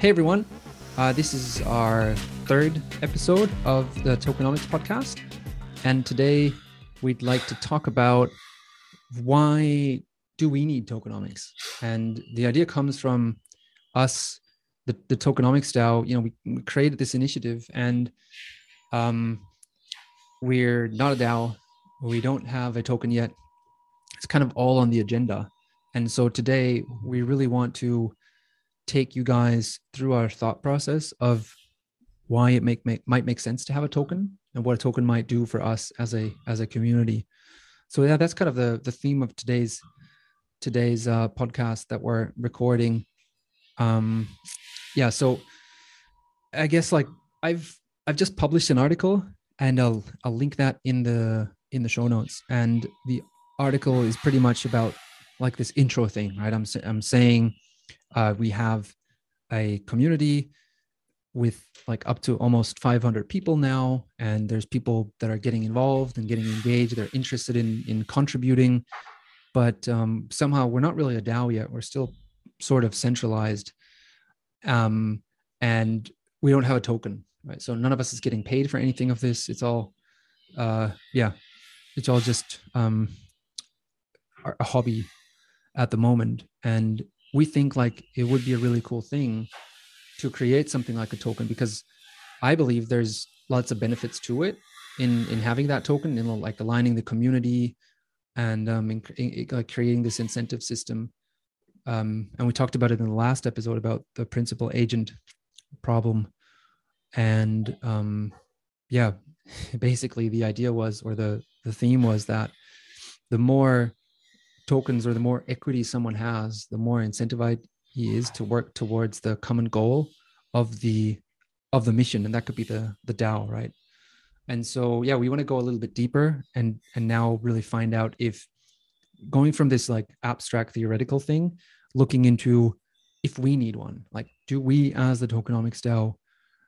Hey everyone, uh, this is our third episode of the Tokenomics podcast. And today we'd like to talk about why do we need tokenomics? And the idea comes from us, the, the tokenomics DAO. You know, we, created this initiative and um, we're not a DAO. We don't have a token yet. It's kind of all on the agenda. And so today we really want to take you guys through our thought process of why it make, make might make sense to have a token and what a token might do for us as a as a community. So yeah, that's kind of the the theme of today's today's uh, podcast that we're recording. Um, yeah, so I guess like I've I've just published an article and I'll I'll link that in the in the show notes. And the article is pretty much about like this intro thing, right? I'm I'm saying uh, we have a community with like up to almost 500 people now and there's people that are getting involved and getting engaged. They're interested in in contributing but um, somehow we're not really a dao yet. We're still sort of centralized um, and we don't have a token right? So none of us is getting paid for anything of this. It's all uh, yeah it's all just um, a hobby at the moment. And we think like it would be a really cool thing to create something like a token because I believe there's lots of benefits to it in in having that token, in like aligning the community and um, in, in, like creating this incentive system. Um, and we talked about it in the last episode about the principal agent problem, and um, yeah, basically the idea was, or the the theme was that the more tokens or the more equity someone has, the more incentivized he is to work towards the common goal of the of the mission, and that could be the the DAO, right? And so, yeah, we want to go a little bit deeper and and now really find out if going from this like abstract theoretical thing, looking into if we need one, like do we as the tokenomics DAO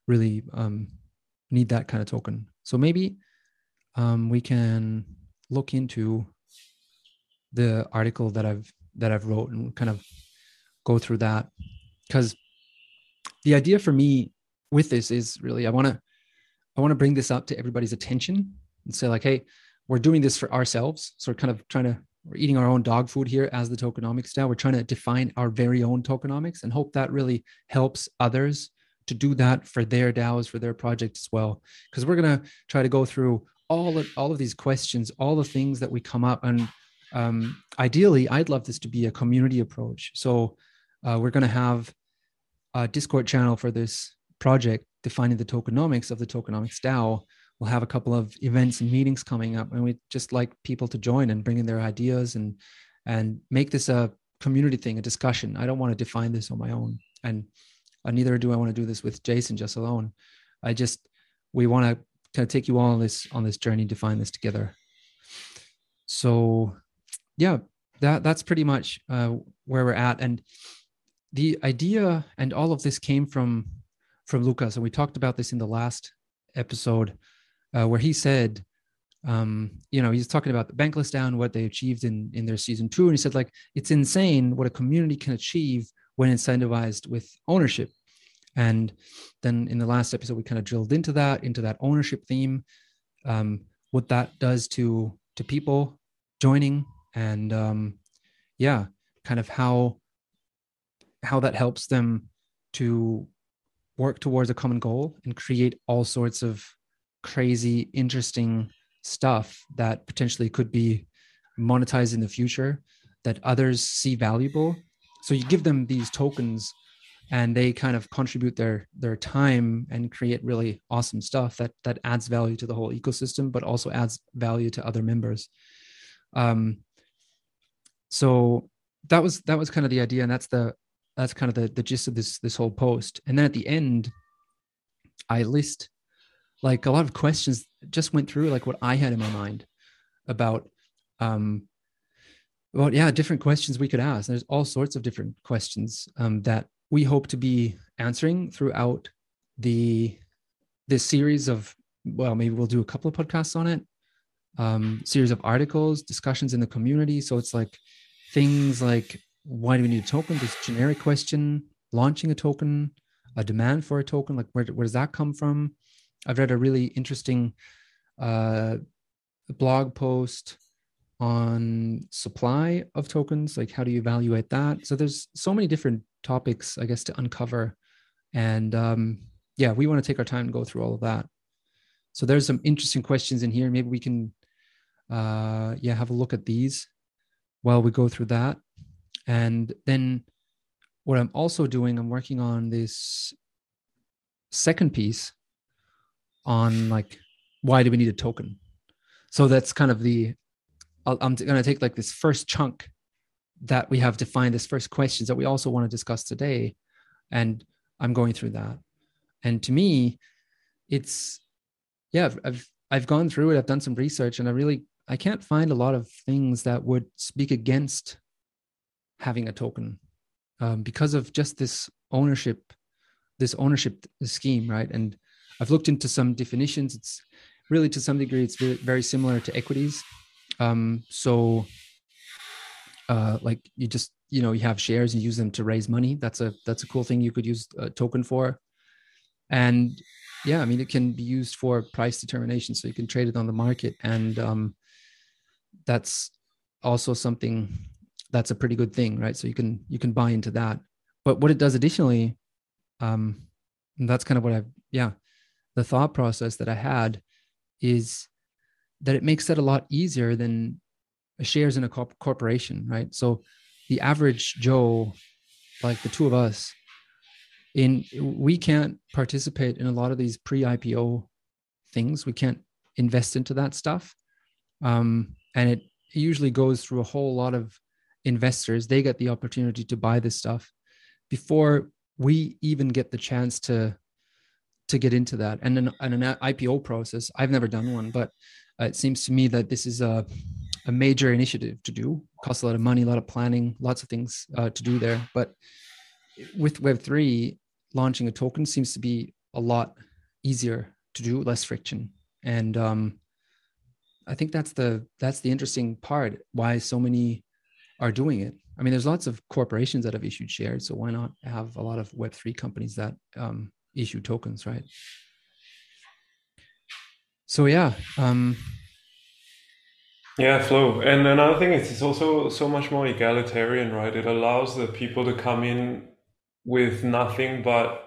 really um, need that kind of token? So maybe um, we can look into the article that I've that I've wrote and kind of go through that. Because the idea for me with this is really I want to I want to bring this up to everybody's attention and say like hey we're doing this for ourselves. So we're kind of trying to we're eating our own dog food here as the tokenomics DAO. We're trying to define our very own tokenomics and hope that really helps others to do that for their DAOs for their projects as well. Because we're going to try to go through all of all of these questions all the things that we come up and um, ideally, I'd love this to be a community approach. So uh, we're going to have a Discord channel for this project, defining the tokenomics of the tokenomics DAO. We'll have a couple of events and meetings coming up, and we just like people to join and bring in their ideas and and make this a community thing, a discussion. I don't want to define this on my own, and uh, neither do I want to do this with Jason just alone. I just we want to kind of take you all on this on this journey to find this together. So yeah, that that's pretty much uh, where we're at. And the idea and all of this came from from Lucas, and we talked about this in the last episode, uh, where he said, um, you know, he's talking about the Bankless DAO, what they achieved in in their season two, and he said like it's insane what a community can achieve when incentivized with ownership. And then in the last episode, we kind of drilled into that, into that ownership theme, um, what that does to to people joining and um, yeah, kind of how how that helps them to work towards a common goal and create all sorts of crazy, interesting stuff that potentially could be monetized in the future that others see valuable. So you give them these tokens and they kind of contribute their their time and create really awesome stuff that that adds value to the whole ecosystem but also adds value to other members um, so that was that was kind of the idea and that's the that's kind of the, the gist of this this whole post. And then at the end i list like a lot of questions just went through like what i had in my mind about um well yeah different questions we could ask. There's all sorts of different questions um, that we hope to be answering throughout the this series of well maybe we'll do a couple of podcasts on it. Um series of articles discussions in the community. So it's like things like why do we need a token? This generic question, launching a token, a demand for a token? Like where, where does that come from? I've read a really interesting uh, blog post on supply of tokens. Like how do you evaluate that? So there's so many different topics, I guess, to uncover. And um, yeah, we want to take our time and go through all of that. So there's some interesting questions in here. Maybe we can, uh, yeah, have a look at these while we go through that. And then what I'm also doing, I'm working on this second piece on like why do we need a token. So that's kind of the. i am going to take like this first chunk that we have defined as first questions that we also want to discuss today, and I'm going through that. And to me, it's yeah, I've, I've I've gone through it. I've done some research, and I really I can't find a lot of things that would speak against having a token um, because of just this ownership, this ownership scheme, right? And I've looked into some definitions. It's really to some degree it's very, similar to equities. Um, so, uh, like you just you know you have shares and use them to raise money. That's a that's a cool thing you could use a token for. And yeah, I mean it can be used for price determination, so you can trade it on the market, and um, that's also something that's a pretty good thing, right? So you can you can buy into that. But what it does additionally, um, that's kind of what I've yeah, the thought process that I had is that it makes it a lot easier than shares in a corp- corporation, right? So the average Joe, like the two of us, in we can't participate in a lot of these pre-IPO things. We can't invest into that stuff, um, and it usually goes through a whole lot of investors. They get the opportunity to buy this stuff before we even get the chance to to get into that. And an, and an IPO process, I've never done one, but uh, it seems to me that this is a a major initiative to do. It costs a lot of money, a lot of planning, lots of things uh, to do there. But with Web three, launching a token seems to be a lot easier to do, less friction, and um, I think that's the that's the interesting part. Why so many are doing it. I mean, there's lots of corporations that have issued shares, so why not have a lot of Web three companies that um, issue tokens, right? So yeah, um, yeah, flow. And another thing is it's also so much more egalitarian, right? It allows the people to come in with nothing but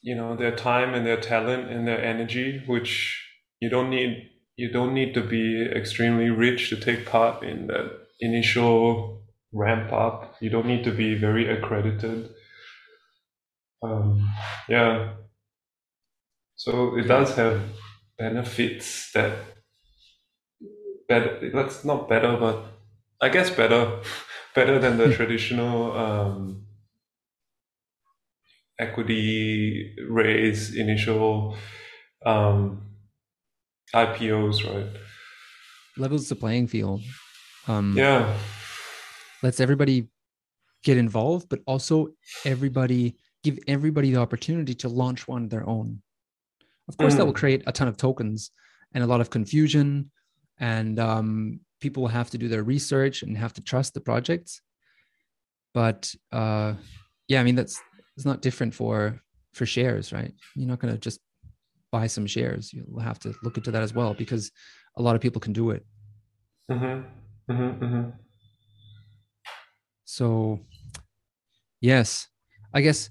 you know their time and their talent and their energy, which you don't need. You don't need to be extremely rich to take part in that initial ramp up. You don't need to be very accredited. Um, yeah. So it does have benefits that better. That's not better, but I guess better, better than the traditional um, equity raise initial um, IPOs, right? Levels the playing field. Um, yeah. Lets everybody get involved, but also everybody give everybody the opportunity to launch one their own. Of course, mm. that will mm. create a ton of tokens and a lot of confusion, and um, people will have to do their research and have to trust the projects. But uh, yeah, I mean that's it's not different for for shares, right? You're not going to just buy some shares. You'll have to look into that as well because a lot of people can do it. Mm-hmm. Mm-hmm, mm-hmm. So, yes, I guess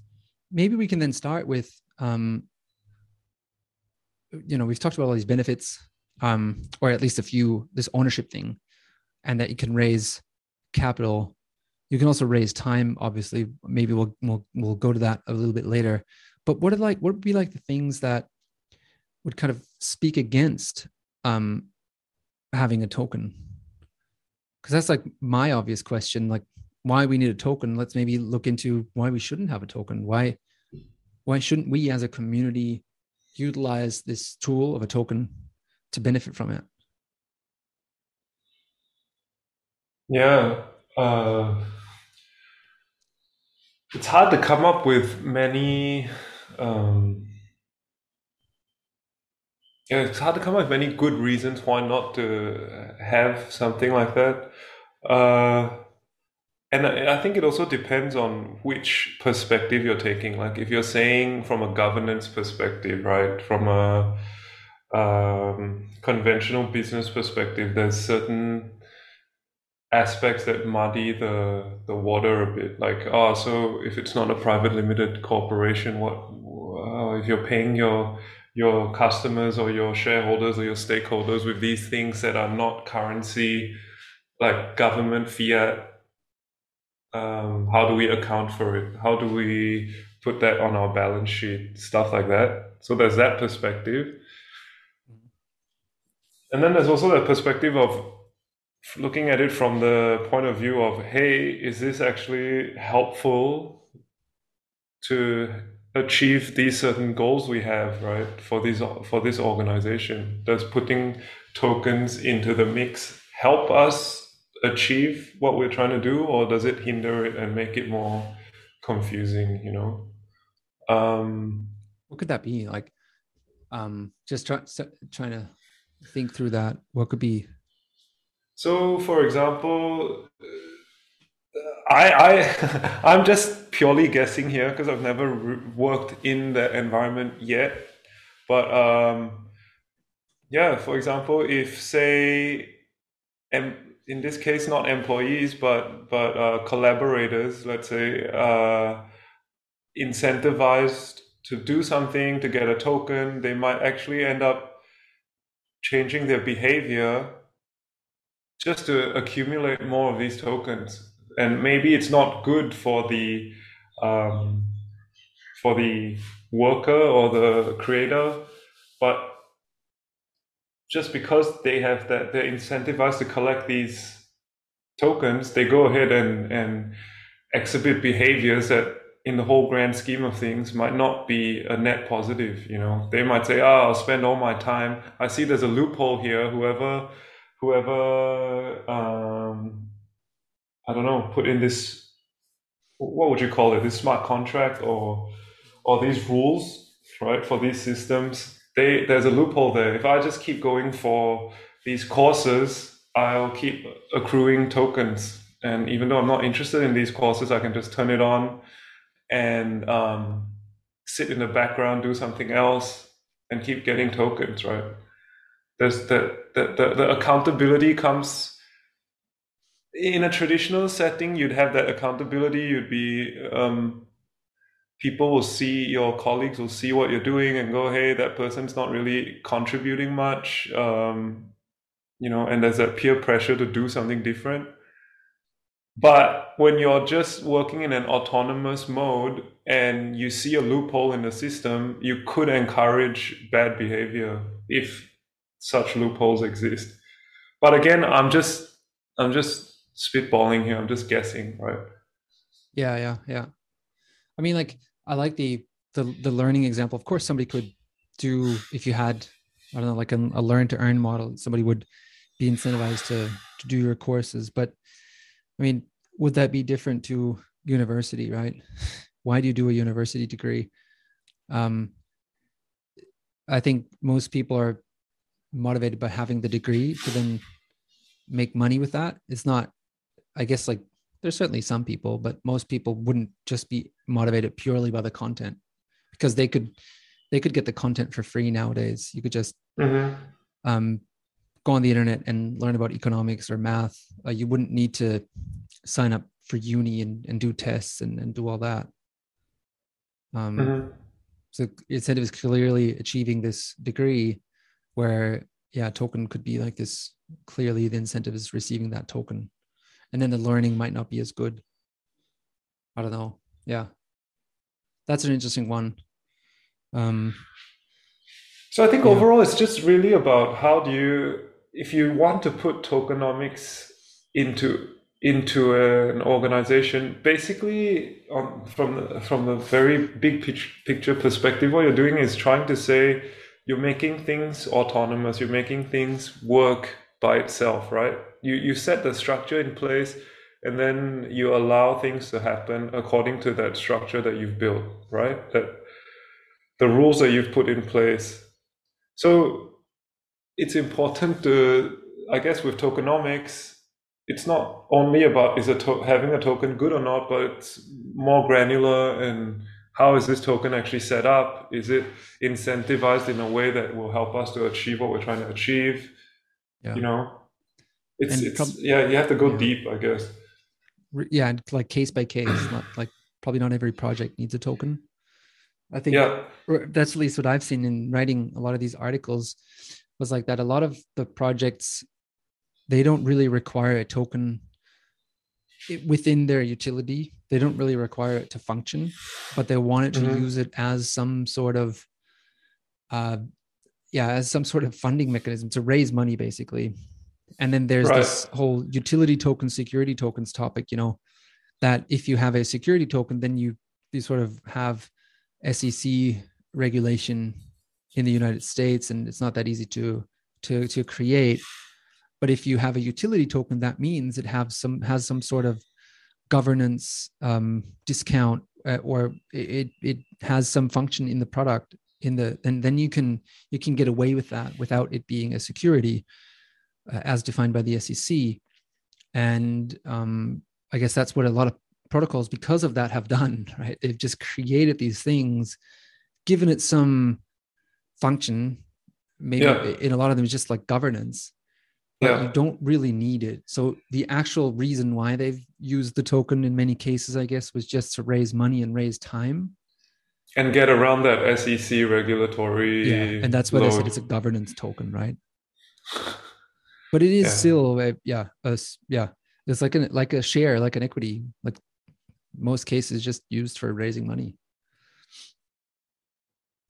maybe we can then start with, um, you know, we've talked about all these benefits, um, or at least a few, this ownership thing, and that you can raise capital. You can also raise time. Obviously, maybe we'll we'll we'll go to that a little bit later. But what are like what would be like the things that would kind of speak against um, having a token? because that's like my obvious question like why we need a token let's maybe look into why we shouldn't have a token why why shouldn't we as a community utilize this tool of a token to benefit from it yeah uh, it's hard to come up with many um, yeah, it's hard to come up with many good reasons why not to have something like that. Uh, and I think it also depends on which perspective you're taking. Like if you're saying from a governance perspective, right, from a um, conventional business perspective, there's certain aspects that muddy the the water a bit. Like, oh, so if it's not a private limited corporation, what uh, if you're paying your your customers or your shareholders or your stakeholders with these things that are not currency, like government fiat? Um, how do we account for it? How do we put that on our balance sheet? Stuff like that. So there's that perspective. And then there's also the perspective of looking at it from the point of view of hey is this actually helpful to achieve these certain goals we have right for this for this organization? Does putting tokens into the mix help us achieve what we're trying to do or does it hinder it and make it more confusing you know? Um what could that be? Like um just try, trying to think through that. What could be so, for example, I, I I'm just purely guessing here because I've never re- worked in the environment yet. But um, yeah, for example, if say, em- in this case, not employees, but but uh, collaborators, let's say, uh, incentivized to do something to get a token, they might actually end up changing their behavior just to accumulate more of these tokens. And maybe it's not good for the um, for the worker or the creator, but just because they have that they're incentivized to collect these tokens, they go ahead and, and exhibit behaviors that in the whole grand scheme of things might not be a net positive you know? They might say oh i'll spend all my time. I see there's a loophole here. Whoever whoever um, I don't know put in this what would you call it? This smart contract or or these rules right for these systems. They there's a loophole there. If I just keep going for these courses I'll keep accruing tokens. And even though I'm not interested in these courses I can just turn it on and um, sit in the background do something else and keep getting tokens right? There's the, the, the, the accountability comes in a traditional setting you'd have that accountability you'd be um, people will see your colleagues will see what you're doing and go hey that person's not really contributing much um, you know and there's that peer pressure to do something different but when you're just working in an autonomous mode and you see a loophole in the system you could encourage bad behavior if such loopholes exist. But again, I'm just I'm just spitballing here. I'm just guessing, right? Yeah, yeah, yeah. I mean, like I like the the the learning example. Of course, somebody could do if you had I don't know like a, a learn to earn model. Somebody would be incentivized to to do your courses. But I mean, would that be different to university? Right? Why do you do a university degree? Um, I think most people are motivated by having the degree to then make money with that. It's not, I guess, like there's certainly some people, but most people wouldn't just be motivated purely by the content because they could they could get the content for free nowadays. You could just mm-hmm. um, go on the internet and learn about economics or math. Uh, you wouldn't need to sign up for uni and, and do tests and, and do all that. Um, mm-hmm. So incentive is clearly achieving this degree where yeah token could be like this clearly the incentive is receiving that token and then the learning might not be as good. I don't know. Yeah. That's an interesting one. Um so i think yeah. overall it's just really about how do you if you want to put tokenomics into into an organization basically on, from the, from the very big picture perspective what you're doing is trying to say you're making things autonomous you're making things work by itself right you you set the structure in place and then you allow things to happen according to that structure that you've built right that the rules that you've put in place so it's important to i guess with tokenomics it's not only about is a to- having a token good or not, but it's more granular and how is this token actually set up? Is it incentivized in a way that will help us to achieve what we're trying to achieve? Yeah. You know, it's and it's prob- yeah, you have to go yeah. deep, I guess. Yeah, and like case by case, not like probably not every project needs a token. I think yeah. that's at least what I've seen in writing a lot of these articles was like that. A lot of the projects they don't really require a token within their utility. They don't really require it to function, but they want it to mm-hmm. use it as some sort of, uh, yeah, as some sort of funding mechanism to raise money, basically. And then there's right. this whole utility token, security tokens topic. You know, that if you have a security token, then you you sort of have SEC regulation in the United States, and it's not that easy to to to create. But if you have a utility token, that means it have some has some sort of governance um, discount, uh, or it it has some function in the product in the and then you can you can get away with that without it being a security uh, as defined by the SEC. And um, I guess that's what a lot of protocols, because of that, have done. Right? They've just created these things, given it some function. Maybe yeah. in a lot of them, it's just like governance but yeah. you don't really need it. So the actual reason why they've used the token in many cases, I guess, was just to raise money and raise time. And get around that SEC regulatory. Yeah, and that's why load. they said it's a governance token, right? But it is yeah. still, a, yeah, a, yeah. It's like an like a share, like an equity, like most cases, just used for raising money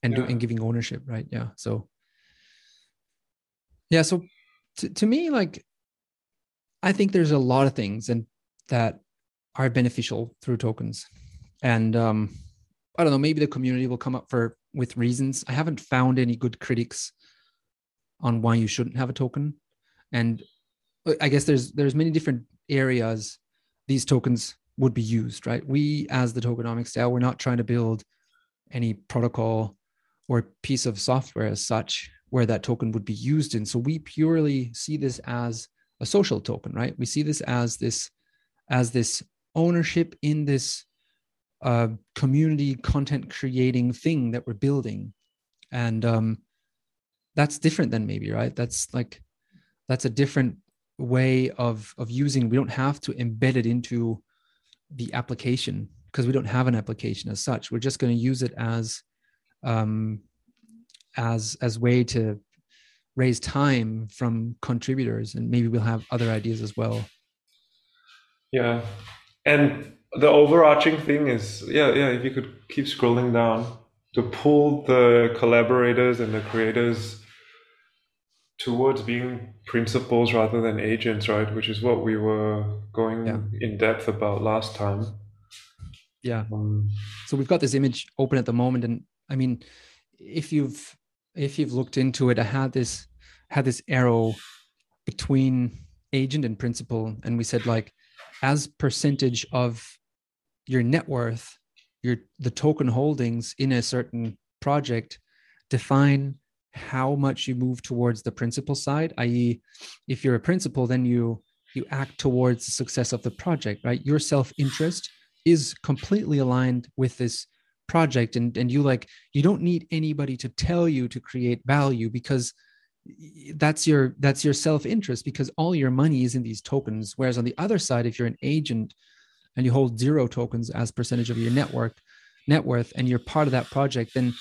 and yeah. do, and giving ownership, right? Yeah. So yeah, so to, to me, like, I think there's a lot of things and that are beneficial through tokens. And um, I don't know, maybe the community will come up for with reasons. I haven't found any good critics on why you shouldn't have a token. And uh, I guess there's there's many different areas these tokens would be used, right? We as the tokenomics DAO, we're not trying to build any protocol or piece of software as such where that token would be used in. So we purely see this as a social token, right? We see this as this as this ownership in this uh, community content creating thing that we're building, and um, that's different than maybe right. That's like that's a different way of of using. We don't have to embed it into the application because we don't have an application as such. We're just going to use it as um, as as way to raise time from contributors and maybe we'll have other ideas as well yeah and the overarching thing is yeah yeah if you could keep scrolling down to pull the collaborators and the creators towards being principals rather than agents right which is what we were going yeah. in depth about last time yeah um, so we've got this image open at the moment and i mean if you've if you've looked into it, I had this had this arrow between agent and principal, and we said like as percentage of your net worth, your the token holdings in a certain project define how much you move towards the principal side i.e if you're a principal then you you act towards the success of the project right? Your self-interest is completely aligned with this project and and you like you don't need anybody to tell you to create value because that's your that's your self-interest because all your money is in these tokens. Whereas on the other side if you're an agent and you hold zero tokens as percentage of your network net worth and you're part of that project then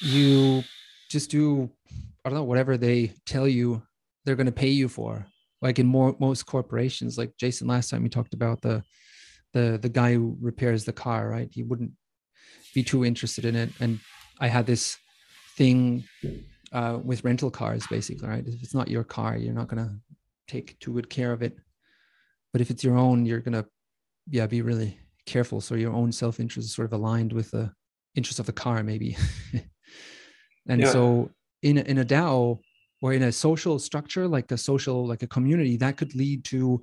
you just do i don't know whatever they tell you they're going to pay you for. Like in more most corporations like jason last time we talked about the the the guy who repairs the car right? He wouldn't be too interested in it. And I had this thing uh, with rental cars, basically, right? If it's not your car, you're not gonna take too good care of it. But if it's your own, you're gonna, yeah, be really careful. So your own self interest is sort of aligned with the interest of the car, maybe. and yeah. so in a, in a DAO or in a social structure, like a social, like a community, that could lead to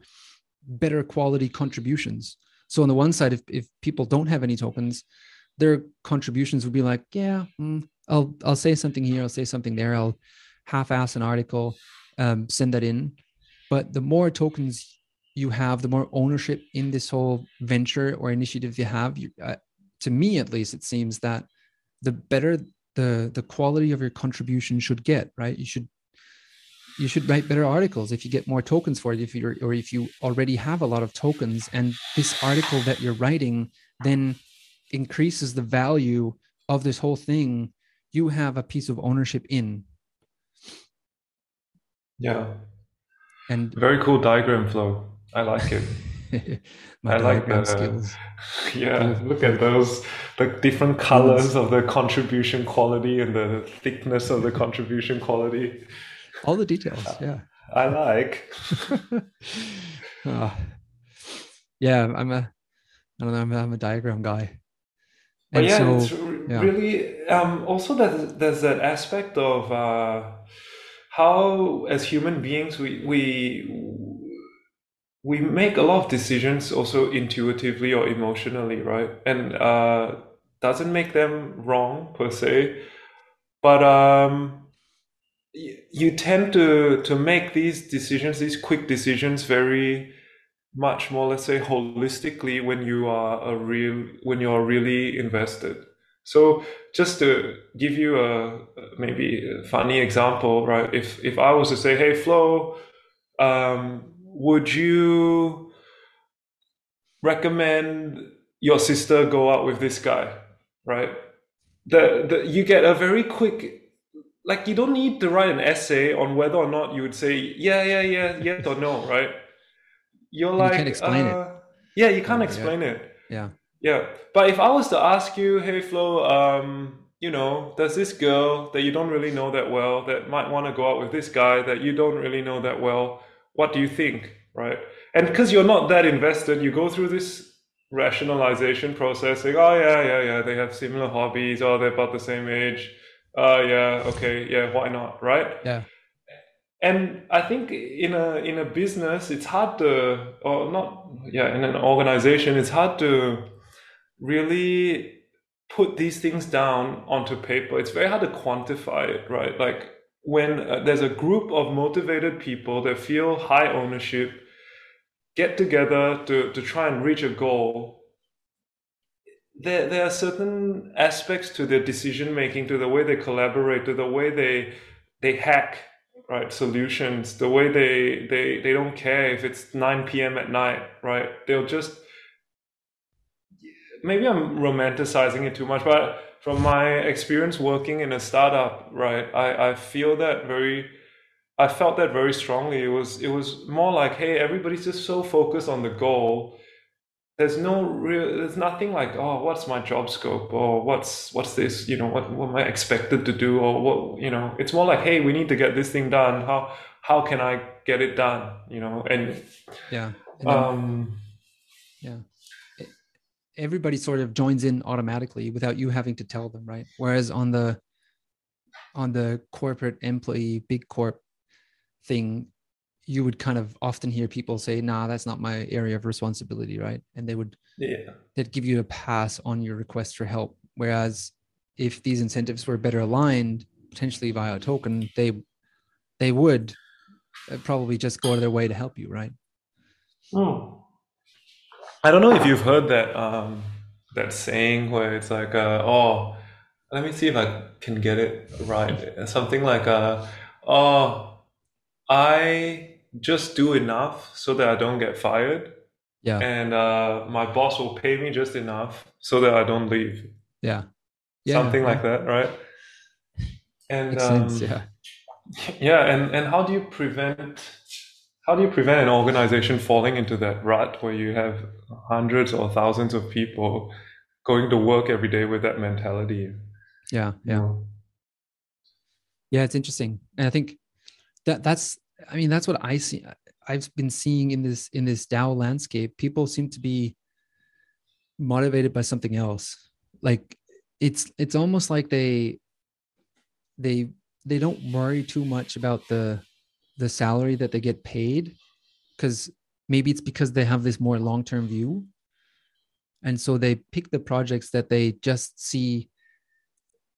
better quality contributions. So on the one side, if, if people don't have any tokens, their contributions would be like, yeah, mm, I'll I'll say something here, I'll say something there, I'll half-ass an article, um, send that in. But the more tokens you have the more ownership in this whole venture or initiative you have you, uh, to me at least it seems that the better the the quality of your contribution should get right you should you should write better articles if you get more tokens for it if you're or if you already have a lot of tokens and this article that you're writing then increases the value of this whole thing you have a piece of ownership in yeah and very cool diagram Flo i like it I like the skills. Yeah, look at those the different colors of the contribution quality and the thickness of the contribution quality. All the details, yeah. I like. uh, yeah, I'm a I don't know, I'm a, I'm a diagram guy. And but yeah, so, it's yeah. really um, also that there's that aspect of uh, how as human beings we we we make a lot of decisions also intuitively or emotionally, right? And uh, doesn't make them wrong per se, but um, you tend to to make these decisions, these quick decisions, very much more, let's say, holistically when you are a real when you are really invested. So just to give you a maybe a funny example, right? If if I was to say, "Hey, Flo," um, would you recommend your sister go out with this guy? Right? The, the you get a very quick like you don't need to write an essay on whether or not you would say yeah yeah yeah yes or no right you're like you can't explain uh, it yeah you can't explain yeah. it yeah yeah. But if i was to ask you hey flo um you know there's this girl that you don't really know that well that might want to go out with this guy that you don't really know that well. What do you think right? And because you're not that invested you go through this rationalization process saying oh yeah yeah yeah they have similar hobbies oh they're about the same age oh uh, yeah okay yeah why not right? Yeah. And i think in a in a business it's hard to or not yeah in an organization it's hard to really put these things down onto paper. It's very hard to quantify it right? Like when uh, there's a group of motivated people that feel high ownership get together to, to try and reach a goal there, there are certain aspects to their decision making to the way they collaborate to the way they they hack right solutions the way they they they don't care if it's 9 p.m at night right? They'll just maybe i'm romanticizing it too much but from my experience working in a startup, right, I, I feel that very I felt that very strongly. It was it was more like, hey, everybody's just so focused on the goal. There's no real there's nothing like, oh, what's my job scope or what's what's this, you know, what, what am I expected to do or what you know, it's more like, hey, we need to get this thing done. How how can I get it done? You know, and yeah. And um yeah everybody sort of joins in automatically without you having to tell them right? Whereas on the on the corporate employee big corp thing you would kind of often hear people say nah that's not my area of responsibility right? And they would yeah. they'd give you a pass on your request for help. Whereas if these incentives were better aligned potentially via a token they they would uh, probably just go out of their way to help you right? Oh I don't know if you've heard that um, that saying where it's like, uh, oh, let me see if I can get it right. Something like, uh, oh, I just do enough so that I don't get fired. Yeah. And uh, my boss will pay me just enough so that I don't leave. Yeah. yeah Something like that, right? And Makes um, sense, yeah. Yeah, and, and how do you prevent how do you prevent an organization falling into that rut where you have hundreds or thousands of people going to work every day with that mentality? Yeah, yeah. Yeah, it's interesting. And I think that that's I mean that's what I see I've been seeing in this in this DAO landscape. People seem to be motivated by something else. Like it's it's almost like they they they don't worry too much about the the salary that they get paid because maybe it's because they have this more long-term view and so they pick the projects that they just see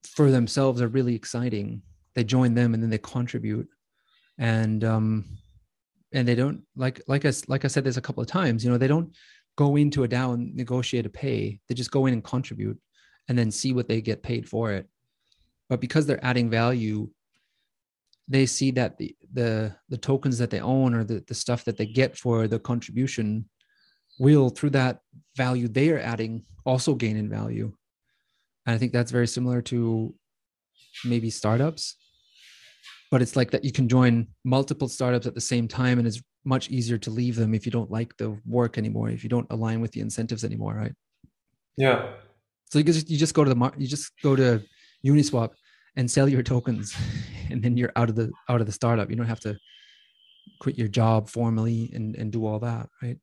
for themselves are really exciting they join them and then they contribute and um and they don't like like I like I said this a couple of times. You know, they don't go into a DAO and negotiate a pay. They just go in and contribute, and then see what they get paid for it. But because they're adding value, they see that the the the tokens that they own or the, the stuff that they get for the contribution will through that value they are adding also gain in value. And i think that's very similar to maybe startups but it's like that you can join multiple startups at the same time and it's much easier to leave them if you don't like the work anymore if you don't align with the incentives anymore right? Yeah. So you just you just go to the mar- you just go to uniswap and sell your tokens and then you're out of the out of the startup. You don't have to quit your job formally and and do all that right?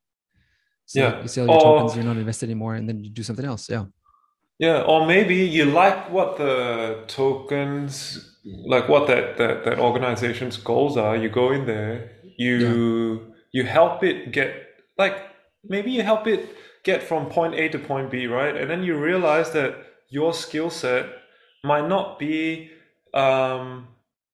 So yeah. you sell your or, tokens you're not invested anymore and then you do something else yeah. Yeah or maybe you like what the tokens like what that that, that organization's goals are. You go in there you yeah. you help it get like maybe you help it get from point a to point b right? And then you realize that your skill set might not be um,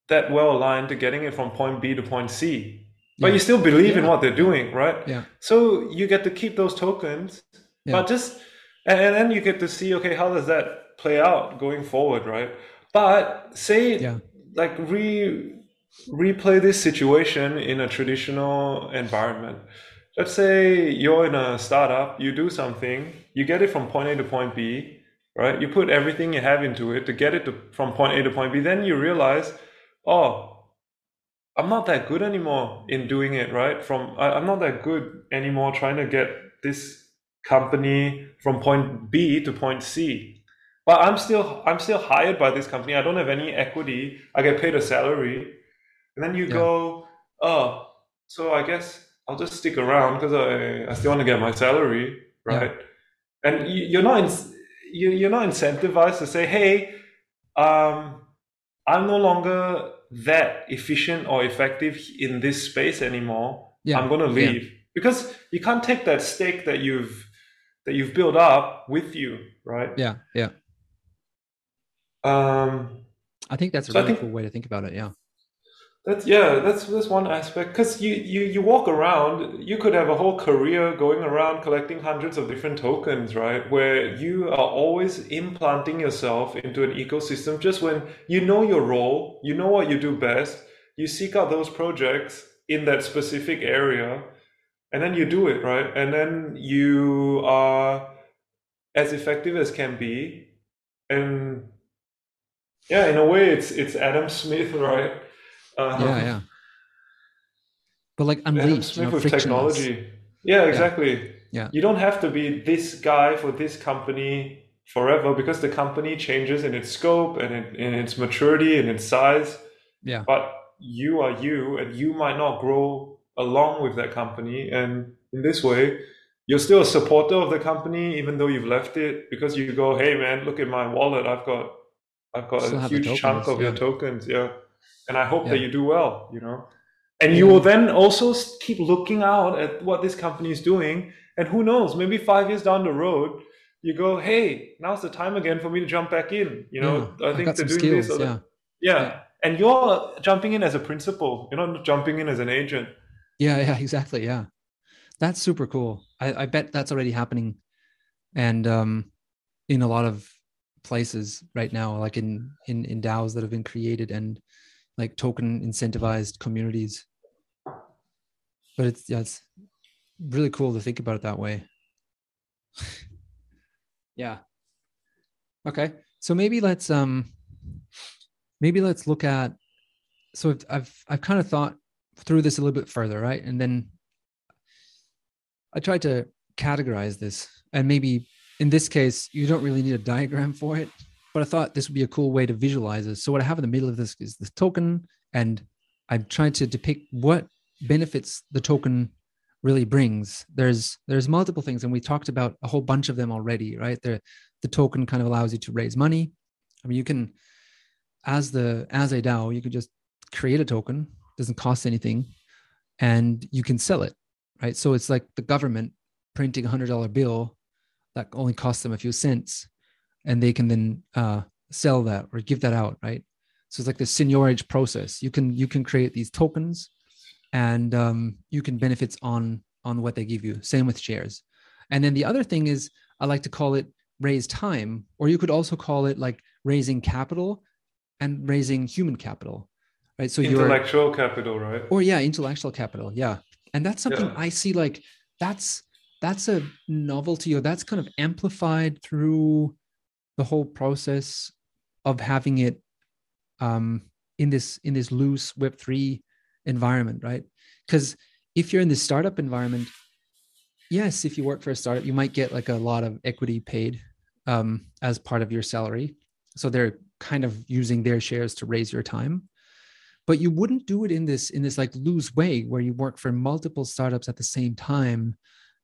that well aligned to getting it from point B to point C. But yeah. you still believe yeah. in what they're doing, right? Yeah. So you get to keep those tokens, yeah. but just and, and then you get to see, okay, how does that play out going forward, right? But say yeah. like re replay this situation in a traditional environment. Let's say you're in a startup, you do something, you get it from point A to point B, right? You put everything you have into it to get it to, from point A to point B. Then you realize, oh, I'm not that good anymore in doing it, right? From I, I'm not that good anymore trying to get this company from point B to point C. But I'm still I'm still hired by this company. I don't have any equity. I get paid a salary. And then you yeah. go, oh, so I guess I'll just stick around because I, I still want to get my salary, right? Yeah. And you're not in, you, you're not incentivized to say, hey, um, I'm no longer that efficient or effective in this space anymore. Yeah. I'm going to leave yeah. because you can't take that stake that you've that you've built up with you, right? Yeah, yeah. Um, I think that's a so really think, cool way to think about it. Yeah. That's yeah, that's that's one aspect because you, you you walk around, you could have a whole career going around collecting hundreds of different tokens, right? Where you are always implanting yourself into an ecosystem. Just when you know your role, you know what you do best, you seek out those projects in that specific area, and then you do it, right? And then you are as effective as can be, and yeah, in a way, it's it's Adam Smith, right? Uh, yeah, yeah. But like unleashed, you know, with technology. Yeah, exactly. Yeah. You don't have to be this guy for this company forever because the company changes in its scope and in, in its maturity and its size. Yeah. But you are you, and you might not grow along with that company. And in this way, you're still a supporter of the company, even though you've left it, because you go, "Hey, man, look at my wallet. I've got, I've got still a huge chunk of yeah. your tokens." Yeah and I hope yeah. that you do well, you know. And you will then also keep looking out at what this company is doing, and who knows, maybe five years down the road, you go, hey, now's the time again for me to jump back in. You know, yeah. I think they're doing skills, this. yeah. yeah. And you're jumping in as a principal. You're not jumping in as an agent. Yeah, yeah, exactly. Yeah. That's super cool. I, I bet that's already happening. And um in a lot of places right now, like in in in DAOs that have been created and like token incentivized communities. But it's yeah, it's really cool to think about it that way. yeah. Okay. So maybe let's um maybe let's look at so I've I've I've kind of thought through this a little bit further, right? And then I tried to categorize this and maybe in this case you don't really need a diagram for it but I thought this would be a cool way to visualize it. So what I have in the middle of this is this token, and I'm trying to depict what benefits the token really brings. There's there's multiple things, and we talked about a whole bunch of them already, right? The the token kind of allows you to raise money. I mean, you can as the as a DAO, you can just create a token, doesn't cost anything, and you can sell it, right? So it's like the government printing a hundred dollar bill that only costs them a few cents and they can then uh, sell that or give that out, right? So it's like the seigniorage process. You can you can create these tokens, and um, you can benefits on on what they give you. Same with shares. And then the other thing is, I like to call it raise time, or you could also call it like raising capital and raising human capital, right? So intellectual capital, right? Or yeah, intellectual capital, yeah. And that's something yeah. I see like that's that's a novelty, or that's kind of amplified through the whole process of having it um, in this in this loose Web three environment, right? Because if you're in the startup environment, yes, if you work for a startup, you might get like a lot of equity paid um, as part of your salary. So they're kind of using their shares to raise your time. But you wouldn't do it in this in this like loose way where you work for multiple startups at the same time,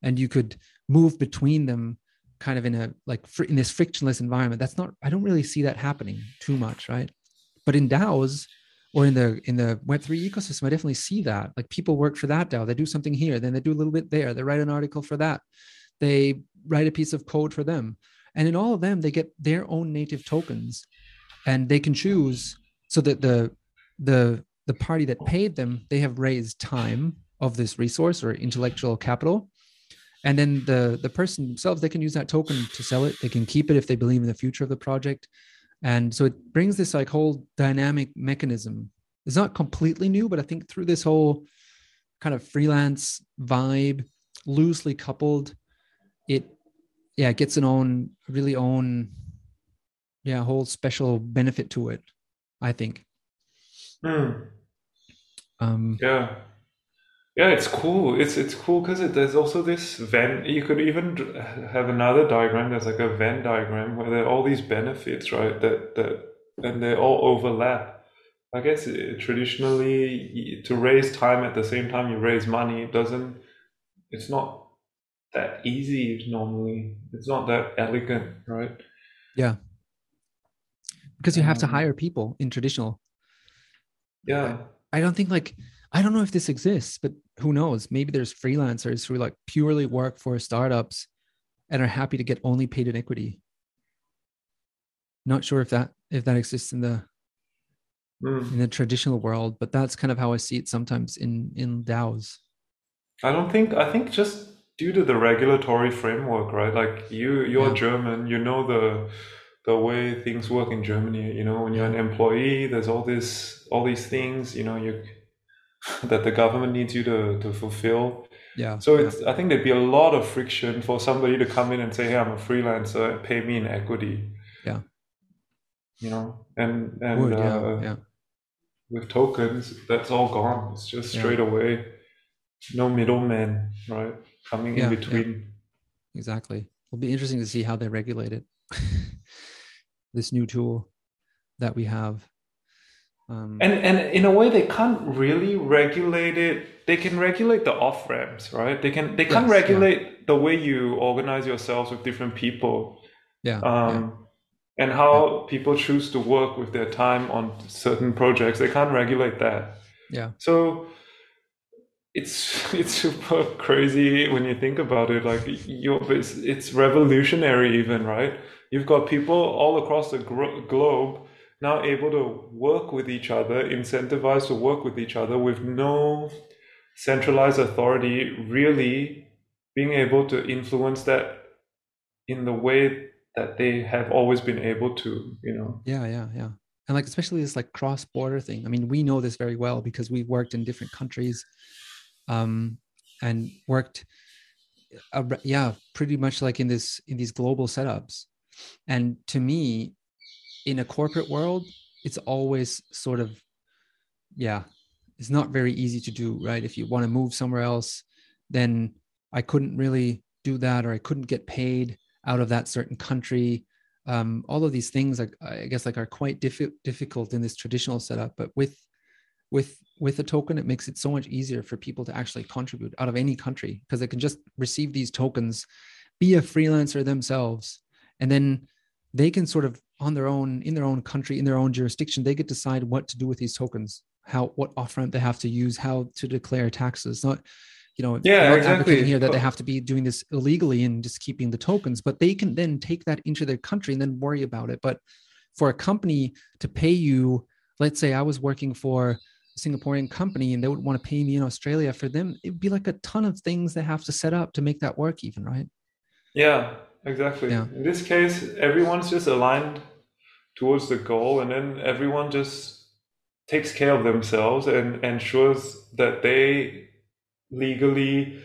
and you could move between them kind of in a like fr- in this frictionless environment. That's not. I don't really see that happening too much, right? But in DAOs, or in the in the web3 ecosystem i definitely see that like people work for that dao they do something here then they do a little bit there they write an article for that they write a piece of code for them and in all of them they get their own native tokens and they can choose so that the the the party that paid them they have raised time of this resource or intellectual capital and then the the person themselves they can use that token to sell it. They can keep it if they believe in the future of the project. And so it brings this like whole dynamic mechanism. It's not completely new but i think through this whole kind of freelance vibe loosely coupled it yeah it gets an own really own yeah whole special benefit to it i think. Hmm. um yeah yeah, it's cool. It's it's cool because it, there's also this Venn. You could even have another diagram. There's like a Venn diagram where there are all these benefits, right? That that and they all overlap. I guess it, uh, traditionally, to raise time at the same time you raise money, it doesn't. It's not that easy normally. It's not that elegant, right? Yeah, because you have to um, hire people in traditional. Yeah, I, I don't think like I don't know if this exists, but who knows? Maybe there's freelancers who like purely work for startups and are happy to get only paid in equity. Not sure if that if that exists in the mm. in the traditional world, but that's kind of how I see it sometimes in in DAOs. I don't think I think just due to the regulatory framework, right? Like you you're yeah. German, you know the the way things work in Germany. You know, when you're an employee, there's all this all these things. You know, you that the government needs you to, to fulfill. Yeah. So it's I think there'd be a lot of friction for somebody to come in and say, "Hey, I'm a freelancer. Pay me in equity." Yeah. You know, and and Would, yeah, uh, yeah. with tokens, that's all gone. It's just straight yeah. away. No middleman, right? Coming in between. Exactly. It'll be interesting to see how they regulate it. this new tool that we have um, and and in a way, they can't really regulate it. They can regulate the off ramps, right? They can they can't yes, regulate yeah. the way you organize yourselves with different people. Yeah. Um, yeah. And how yeah. people choose to work with their time on certain projects, they can't regulate that. Yeah. So it's it's super crazy when you think about it. Like you it's, it's revolutionary, even right? You've got people all across the gro- globe now able to work with each other, incentivized to work with each other with no centralized authority, really being able to influence that in the way that they have always been able to, you know. Yeah, yeah, yeah. And like especially this like cross-border thing. I mean, we know this very well because we've worked in different countries um and worked uh, yeah, pretty much like in this in these global setups. And to me, in a corporate world, it's always sort of, yeah, it's not very easy to do, right? If you want to move somewhere else, then I couldn't really do that, or I couldn't get paid out of that certain country. Um, all of these things, like I guess, like are quite diffi- difficult in this traditional setup. But with with with a token, it makes it so much easier for people to actually contribute out of any country because they can just receive these tokens, be a freelancer themselves, and then they can sort of on their own in their own country in their own jurisdiction they get to decide what to do with these tokens how what off ramp they have to use how to declare taxes not you know yeah exactly here that they have to be doing this illegally and just keeping the tokens but they can then take that into their country and then worry about it but for a company to pay you let's say i was working for a Singaporean company and they would want to pay me in Australia for them, it'd be like a ton of things they have to set up to make that work, even, right? Yeah, exactly. Yeah. In this case, everyone's just aligned towards the goal, and then everyone just takes care of themselves and ensures that they legally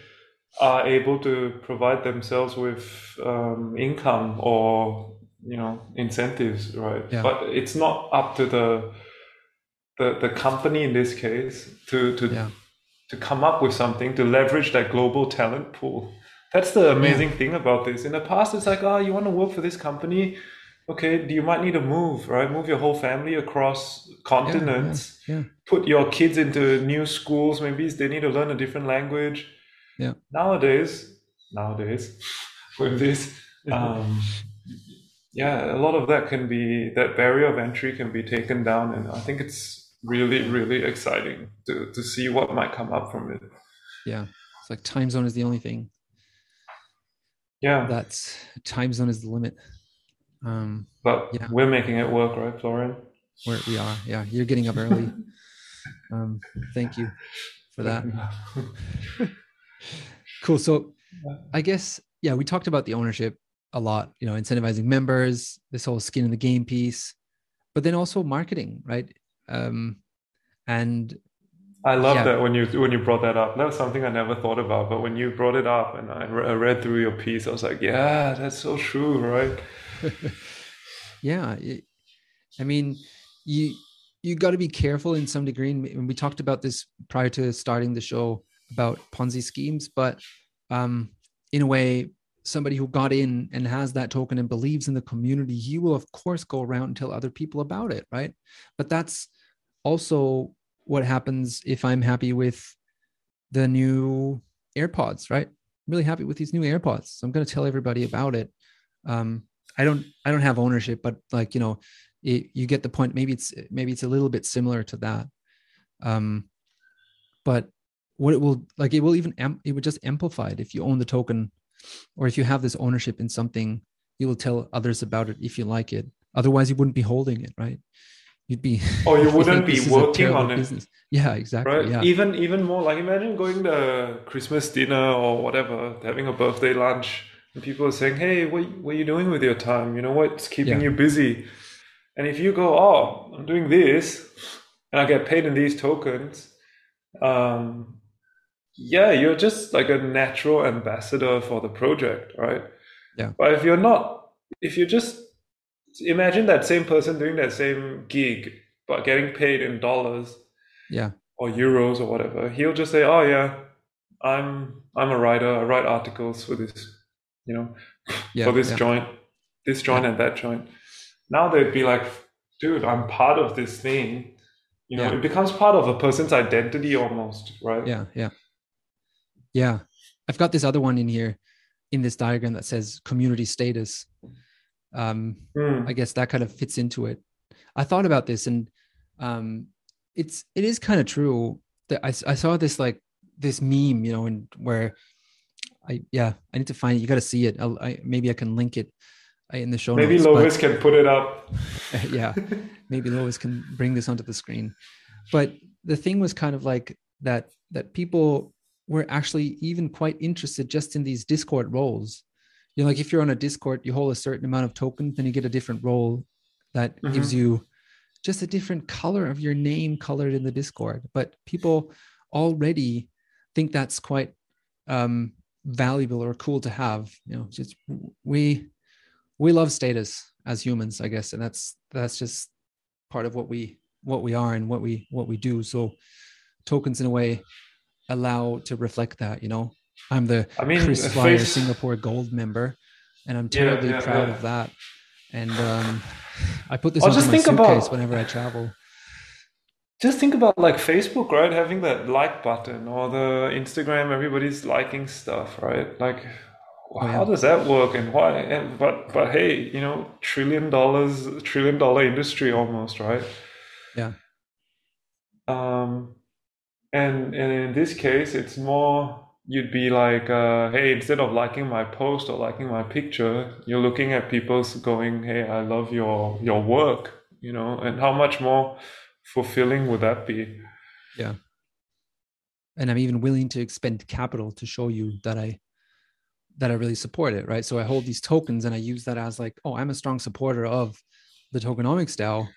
are able to provide themselves with um, income or you know incentives right? Yeah. but it's not up to the the, the company in this case to to Yeah. to come up with something to leverage that global talent pool. That's the amazing thing about this. In the past it's like oh you want to work for this company okay you might need to move right move your whole family across continents Yeah. put your kids into new schools maybe they need to learn a different language Yeah. nowadays nowadays with this um, yeah a lot of that can be that barrier of entry can be taken down and i think it's really really exciting to, to see what might come up from it Yeah. It's like time zone is the only thing. yeah That's time zone is the limit. Um, but yeah. we're making it work right florian where we are. Yeah. You're getting up early. um, thank you for that. Cool. So I guess, yeah, we talked about the ownership a lot, you know, incentivizing members, this whole skin in the game piece, but then also marketing, right? Um, and I love Yeah. that when you when you brought that up. That was something I never thought about, but when you brought it up and I, re- I read through your piece, I was like, yeah, that's so true, right? yeah, it, I mean, you you got to be careful in some degree. And we talked about this prior to starting the show about Ponzi schemes, but um, in a way, somebody who got in and has that token and believes in the community, he will of course go around and tell other people about it, right? But that's also what happens if I'm happy with the new AirPods, right? I'm really happy with these new AirPods. So I'm going to tell everybody about it. Um, I don't, I don't have ownership, but like, you know, it, you get the point. Maybe it's, maybe it's a little bit similar to that. Um, but what it will like, it will even, am, it would just amplify it. If you own the token or if you have this ownership in something, you will tell others about it if you like it. Otherwise you wouldn't be holding it, right? You'd be, Or you you'd wouldn't be this is a working on it. business. Yeah, exactly. right Yeah. even even more like imagine going to christmas dinner or whatever having a birthday lunch and people are saying hey what, what are you doing with your time you know what's keeping Yeah. you busy and if you go oh i'm doing this and i get paid in these tokens um yeah you're just like a natural ambassador for the project right Yeah. but if you're not if you just imagine that same person doing that same gig but getting paid in dollars Yeah. or euros or whatever, he'll just say, "Oh yeah, I'm I'm a writer. I write articles for this, you know, Yeah. for this yeah. joint, this joint and that joint." Now they'd be like, "Dude, I'm part of this thing." You know, Yeah. it becomes part of a person's identity almost, right? Yeah, yeah. Yeah. I've got this other one in here in this diagram that says community status. Um, Hmm. I guess that kind of fits into it. I thought about this and um it's it is kind of true that I, I saw this like this meme, you know, and where I yeah, I need to find it. You got to see it. I'll, I maybe I can link it uh, in the show Maybe notes. but- Lois can put it up. yeah maybe lois can bring this onto the screen but the thing was kind of like that that people were actually even quite interested just in these discord roles you know like if you're on a discord you hold a certain amount of tokens then you get a different role that gives you just a different color of your name colored in the discord but people already think that's quite um valuable or cool to have you know just we we love status as humans i guess. And that's that's just part of what we what we are and what we what we do. So tokens in a way allow to reflect that you know? I'm the I mean, chris flyer face- singapore gold member and i'm terribly yeah, proud yeah. of that. And um i put this on just my think suitcase about- whenever i travel Just think about like Facebook, right? Having that like button or the Instagram, everybody's liking stuff, right? Like, Oh, how does that work and why? And but but hey, you know, trillion dollars, trillion dollar industry almost, right? Yeah. Um, and and in this case, it's more you'd be like, uh, hey, instead of liking my post or liking my picture, you're looking at people's going, hey, I love your your work, you know, and how much more fulfilling would that be? Yeah. And I'm even willing to expend capital to show you that I that I really support it, right? So I hold these tokens and I use that as like, oh, I'm a strong supporter of the tokenomics DAO.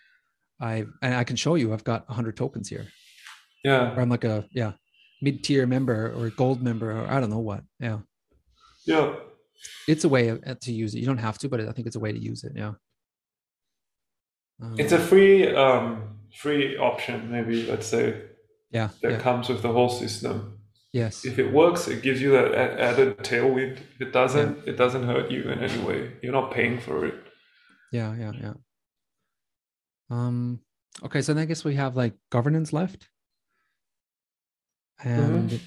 I and I can show you I've got 100 tokens here. Yeah. Or I'm like a yeah, mid-tier member or gold member or I don't know what. Yeah. Yeah. It's a way to use it. You don't have to, but I think it's a way to use it. Yeah. Um, it's a free um free option maybe let's say yeah that yeah. comes with the whole system. Yes. If it works it gives you that added tailwind. If it doesn't yeah. it doesn't hurt you in any way. You're not paying for it. Yeah yeah yeah. Um okay so then i guess we have like governance left. And mm-hmm.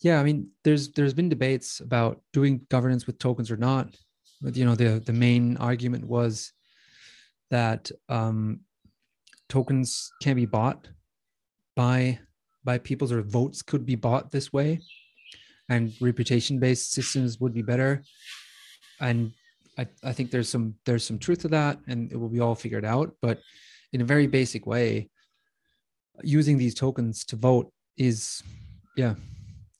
yeah i mean there's there's been debates about doing governance with tokens or not. But you know the the main argument was that um, tokens can be bought by by people's or votes could be bought this way. And reputation based systems would be better. And I, I think there's some there's some truth to that and it will be all figured out. But in a very basic way using these tokens to vote is yeah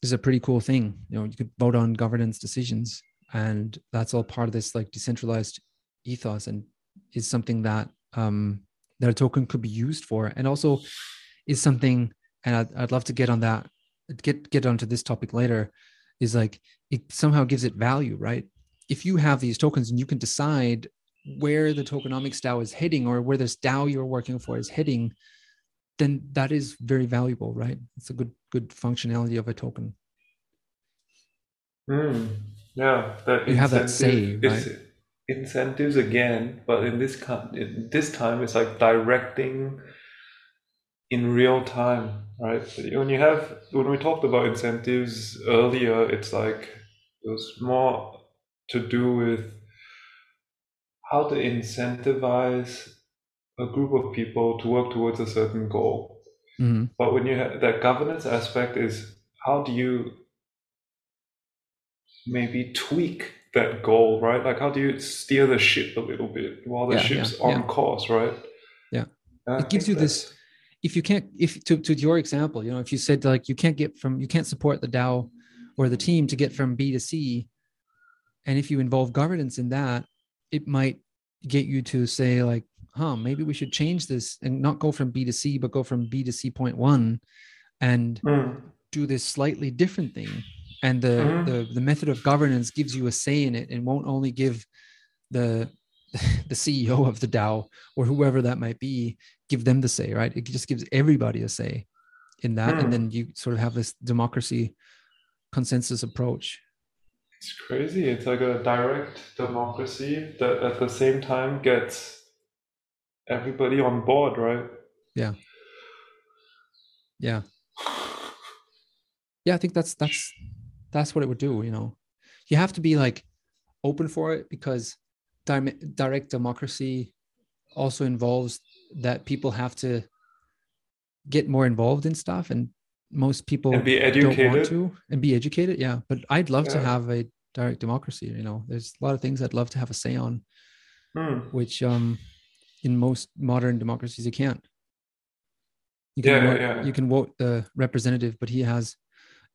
is a pretty cool thing. You know you could vote on governance decisions and that's all part of this like decentralized ethos and is something that um, that a token could be used for, and also is something. And I'd, I'd love to get on that, get get onto this topic later. Is like it somehow gives it value, right? If you have these tokens and you can decide where the tokenomics DAO is heading or where this DAO you're working for is heading, then that is very valuable, right? It's a good good functionality of a token. Mm, yeah, that you have that say, right? Incentives again, but in this this time it's like directing in real time, right? When you have when we talked about incentives earlier, it's like it was more to do with how to incentivize a group of people to work towards a certain goal. Mm-hmm. But when you have that governance aspect is how do you maybe tweak that goal, right? Like, how do you steer the ship a little bit while the yeah, ship's yeah, on yeah. course, right? Yeah, it gives you this. If you can't, if to to your example, you know, if you said like you can't get from you can't support the DAO or the team to get from B to C, and if you involve governance in that, it might get you to say like, huh, maybe we should change this and not go from B to C, but go from B to C point one, and mm. do this slightly different thing and the, mm-hmm. the the method of governance gives you a say in it and won't only give the the CEO of the DAO or whoever that might be give them the say, right? It just gives everybody a say in that, mm. and then you sort of have this democracy consensus approach. It's crazy. It's like a direct democracy that at the same time gets everybody on board, right? Yeah. Yeah. Yeah, I think that's that's that's what it would do you know you have to be like open for it because di- direct democracy also involves that people have to get more involved in stuff and most people and be educated don't want to and be educated yeah but i'd love yeah. to have a direct democracy you know there's a lot of things i'd love to have a say on hmm. which um in most modern democracies you can't you can yeah, vote, yeah. you can vote the representative but he has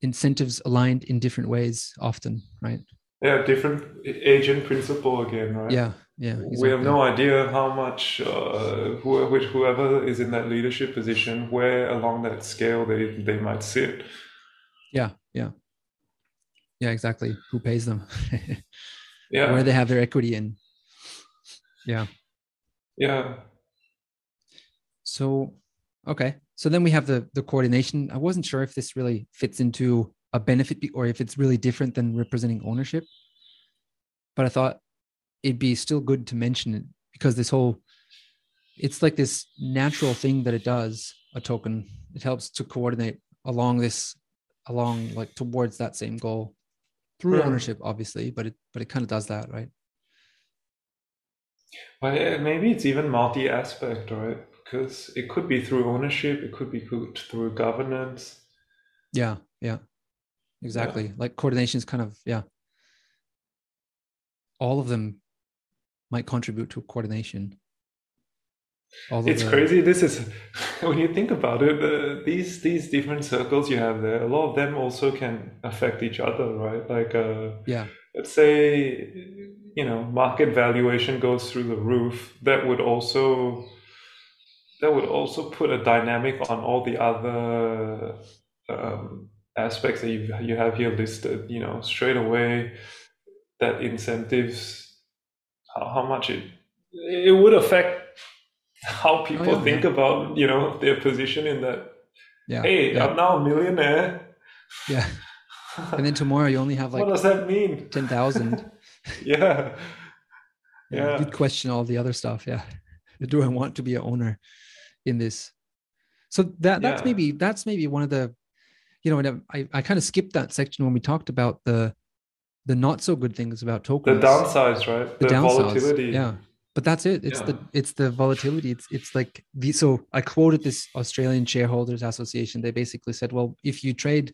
incentives aligned in different ways often, right? Yeah, different agent principal again, right? Yeah, yeah. Exactly. We have no idea how much uh, who, which whoever is in that leadership position, where along that scale they they might sit. Yeah, yeah, yeah. Exactly. Who pays them? yeah. Where they have their equity in. Yeah. Yeah. So, okay so then we have the the coordination. I wasn't sure if this really fits into a benefit or if it's really different than representing ownership but i thought it'd be still good to mention it because this whole it's like this natural thing that it does a token. It helps to coordinate along this along like towards that same goal through ownership obviously but it but it kind of does that right? Well uh, maybe it's even multi-aspect right because it could be through ownership, it could be through governance. Yeah, yeah, exactly. Yeah. Like coordination is kind of yeah. All of them might contribute to coordination. it's the... crazy. This is when you think about it. Uh, these these different circles you have there, a lot of them also can affect each other, right? Like, uh, yeah. Let's say you know market valuation goes through the roof. That would also that would also put a dynamic on all the other um, aspects that you you have here listed. You know, straight away that incentives how, how much it it would affect how people oh, yeah, think yeah. about you know their position in that. Yeah. Hey, yeah. I'm now a millionaire. Yeah. And then tomorrow you only have like what does that mean? Ten thousand. yeah. Yeah. You'd question all the other stuff. Yeah. Do I want to be an owner in this? So that that's maybe that's maybe one of the, you know, and I I kind of skipped that section when we talked about the the not so good things about tokens. The downsides, right? The, the volatility. Yeah but that's it it's yeah. the it's the volatility it's it's like the so i quoted this australian shareholders association they basically said well if you trade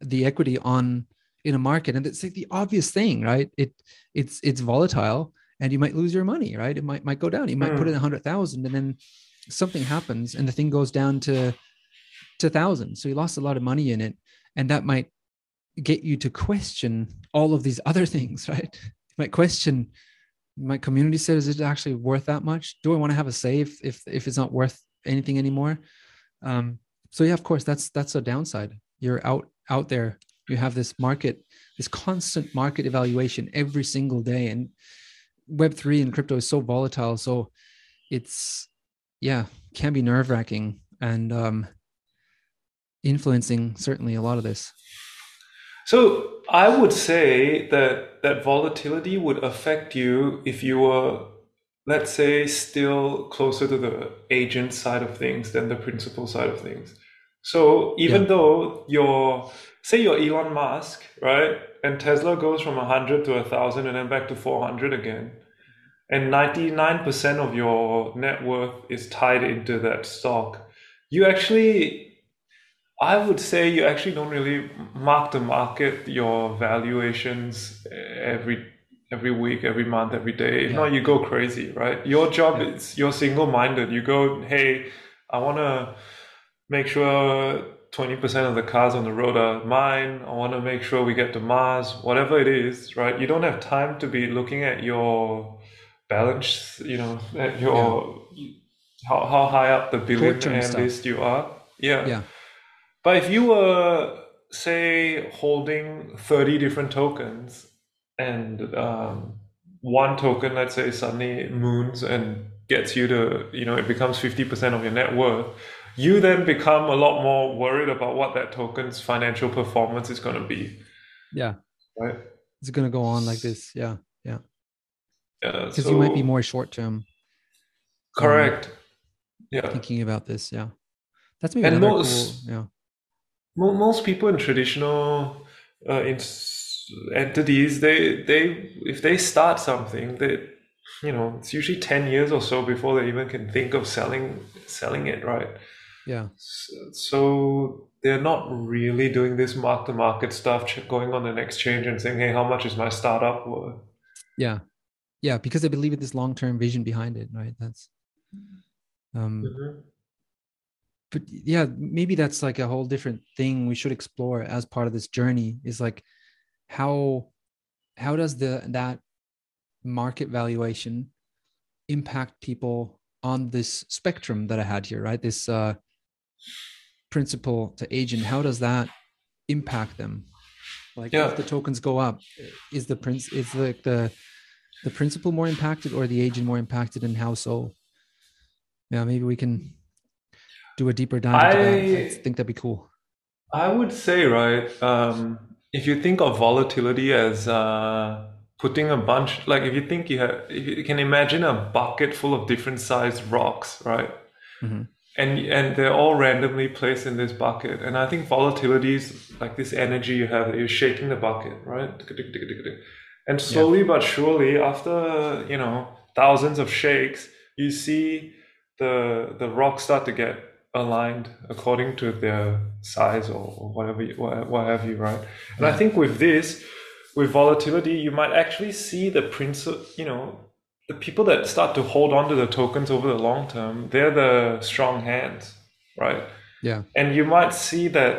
the equity on in a market and it's like the obvious thing right it it's it's volatile and you might lose your money right it might might go down you might mm. put in a hundred thousand and then something happens and the thing goes down to to thousand so you lost a lot of money in it and that might get you to question all of these other things right you might question my community said, is it actually worth that much? Do I want to have a save if if it's not worth anything anymore? Um, so yeah, of course, that's that's a downside. You're out out there. You have this market, this constant market evaluation every single day, and Web three and crypto is so volatile. So it's yeah, can be nerve wracking and um, influencing certainly a lot of this. So I would say that that volatility would affect you if you were, let's say, still closer to the agent side of things than the principal side of things. So even yeah. though you're, say, you're Elon Musk, right, and Tesla goes from 100 to 1,000 and then back to 400 again, and 99% of your net worth is tied into that stock, you actually I would say you actually don't really mark to market your valuations every every week, every month, every day. If yeah. not, you go crazy, right? Your job yeah. is you're single minded. You go, hey, I want to make sure 20% of the cars on the road are mine. I want to make sure we get to Mars, whatever it is, right? You don't have time to be looking at your balance, you know, your yeah. how, how high up the billionaire list you are. Yeah. Yeah. But if you were, say, holding 30 different tokens and um, one token, let's say, suddenly moons and gets you to, you know, it becomes 50% of your net worth, you then become a lot more worried about what that token's financial performance is going to be. Yeah. Right. It's going to go on like this. Yeah. Yeah. Yeah. Because so, you might be more short term. Correct. Um, yeah. Thinking about this. Yeah. That's maybe and most, cool, yeah most people in traditional uh, in entities they they if they start something they you know it's usually 10 years or so before they even can think of selling selling it right yeah so, so they're not really doing this mark to market stuff going on an exchange and saying hey how much is my startup worth yeah yeah because they believe in this long-term vision behind it right? That's um mm-hmm. but yeah maybe that's like a whole different thing we should explore as part of this journey is like how how does the that market valuation impact people on this spectrum that i had here right? This uh principal to agent how does that impact them? Like yeah. if the tokens go up is the prince is like the the principal more impacted or the agent more impacted and how so yeah maybe we can do a deeper dive I, I think that'd be cool. I would say, right, um, if you think of volatility as uh, putting a bunch, like if you think you have, if you can imagine a bucket full of different sized rocks, right? Mm-hmm. And, and they're all randomly placed in this bucket. And I think volatility is like this energy you have that you're shaking the bucket, right? And slowly yeah. but surely, after, you know, thousands of shakes, you see the the rocks start to get aligned according to their size or, whatever, you, what have you, right? And yeah. I think with this, with volatility, you might actually see the principal, you know, the people that start to hold on to the tokens over the long term, they're the strong hands, right? Yeah. And you might see that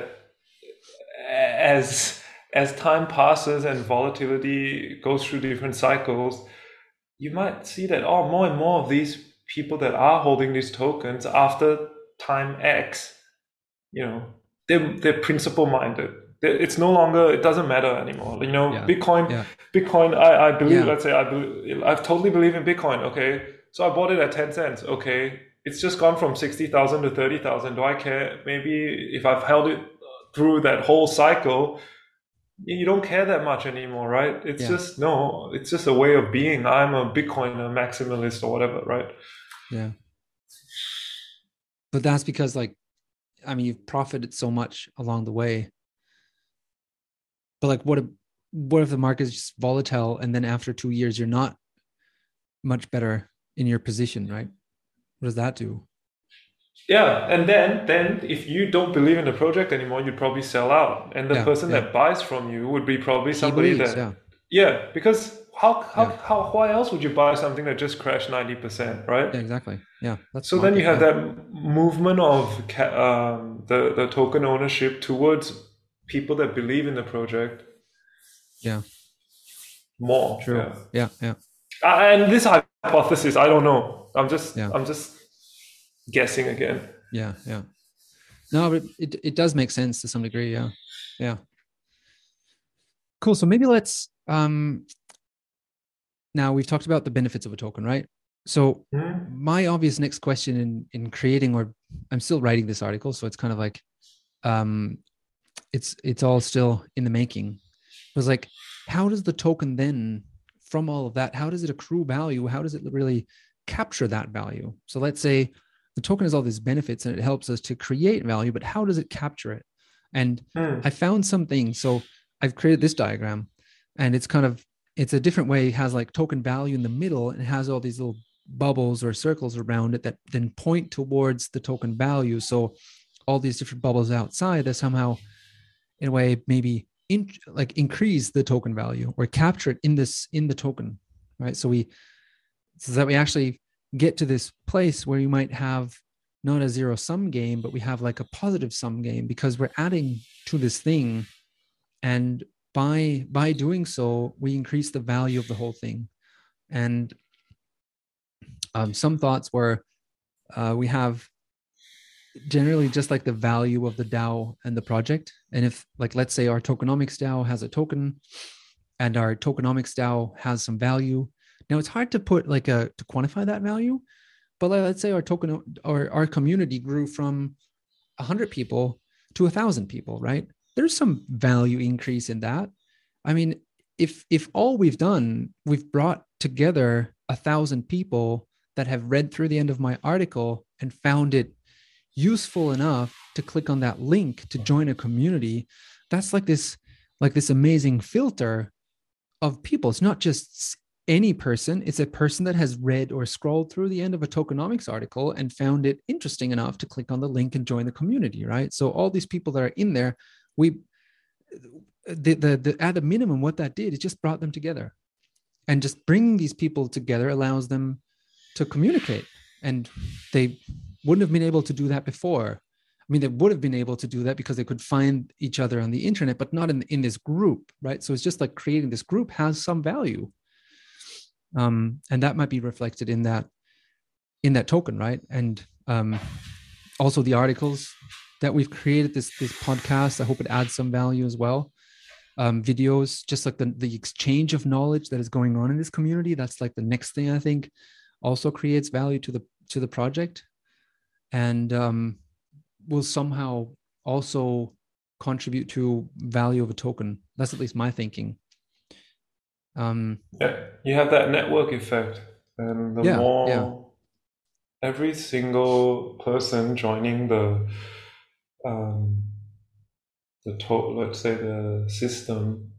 as as time passes and volatility goes through different cycles, you might see that oh more and more of these people that are holding these tokens after time X, you know, they're they're principal minded. It's no longer it doesn't matter anymore. You know, Yeah. Bitcoin Yeah. Bitcoin, I, I believe, Yeah. let's say I believe, I totally believe in Bitcoin. Okay. So I bought it at 10 cents. Okay. It's just gone from 60,000 to 30,000. Do I care? Maybe if I've held it through that whole cycle, you don't care that much anymore, right? It's Yeah. just, no, it's just a way of being. I'm a Bitcoiner, maximalist or whatever, right? Yeah. But that's because like I mean you've profited so much along the way. But like what if what if the market is just volatile and then after two years you're not much better in your position, right? What does that do? Yeah, and then then if you don't believe in the project anymore, you'd probably sell out, and the Yeah, person yeah. that buys from you would be probably somebody believes, that yeah. Yeah, because how how, how why else would you buy something that just crashed ninety percent, right? Exactly. Yeah. That's So then you have that movement of um, the the token ownership towards people that believe in the project. Yeah. More. True. Yeah. Yeah. Uh, and this hypothesis, I don't know. I'm just Yeah. I'm just guessing again. Yeah, yeah. No, but it it does make sense to some degree. Yeah, yeah. Cool. So maybe let's um. Now we've talked about the benefits of a token, right? So Mhm. my obvious next question in in creating, or I'm still writing this article, so it's kind of like, um, it's it's all still in the making. It was like, how does the token then, from all of that, how does it accrue value? How does it really capture that value? So let's say the token has all these benefits and it helps us to create value, but how does it capture it? And Hmm. I found something. So I've created this diagram and it's kind of it's a different way. It has like token value in the middle and it has all these little bubbles or circles around it that then point towards the token value. So all these different bubbles outside that somehow in a way maybe in, like increase the token value or capture it in this in the token. Right. So we so that we actually get to this place where you might have not a zero sum game, but we have like a positive sum game because we're adding to this thing. And by by doing so, we increase the value of the whole thing. And um, some thoughts were uh, we have generally just like the value of the DAO and the project. And if like let's say our tokenomics DAO has a token and our tokenomics DAO has some value. Now it's hard to put like a to quantify that value, but like, let's say our token or our community grew from 100 people to a thousand people, right? There's some value increase in that. I mean, if if all we've done, we've brought together a thousand people that have read through the end of my article and found it useful enough to click on that link to join a community, that's like this like this amazing filter of people. It's not just any person, it's a person that has read or scrolled through the end of a tokenomics article and found it interesting enough to click on the link and join the community, right? So all these people that are in there, we the, the, the at the minimum what that did is just brought them together. And just bringing these people together allows them to communicate and they wouldn't have been able to do that before. I mean, they would have been able to do that because they could find each other on the internet, but not in, in this group, right? So it's just like creating this group has some value. Um, and that might be reflected in that in that token, right? And um, also the articles that we've created, this this podcast, I hope it adds some value as well. Um, videos, just like the, the exchange of knowledge that is going on in this community. That's like the next thing I think also creates value to the to the project and um, will somehow also contribute to value of a token. That's at least my thinking. Um, Yeah, you have that network effect, and the Yeah, more yeah. every single person joining the um, the total, let's say the system,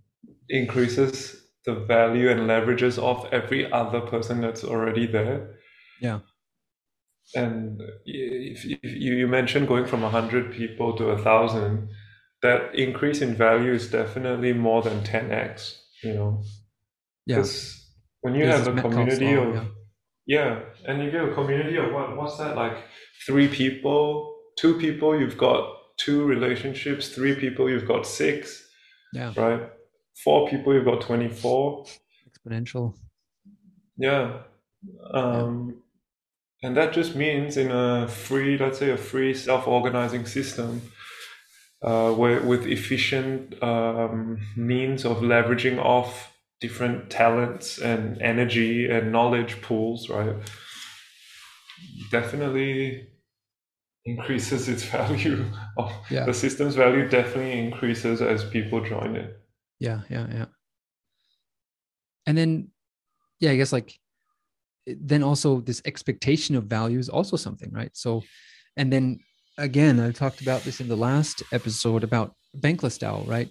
increases the value and leverages off every other person that's already there. Yeah. And if, if you you mentioned going from 100 people to a 1,000, that increase in value is definitely more than 10x, you know? Yeah, Because when you There's have a community of yeah. yeah, and you get a community of what? What's that like? Three people, two people. You've got two relationships. Three people. You've got six. Yeah. Right. Four people. You've got twenty-four. Exponential. Yeah. Um, yeah. And that just means in a free, let's say, a free self-organizing system, uh, where with efficient um, means of leveraging off different talents and energy and knowledge pools, right? Definitely increases its value. yeah. The system's value definitely increases as people join it. Yeah, yeah, yeah. And then, yeah, I guess like then also this expectation of value is also something, right? So, and then again, I talked about this in the last episode about Bankless DAO, right?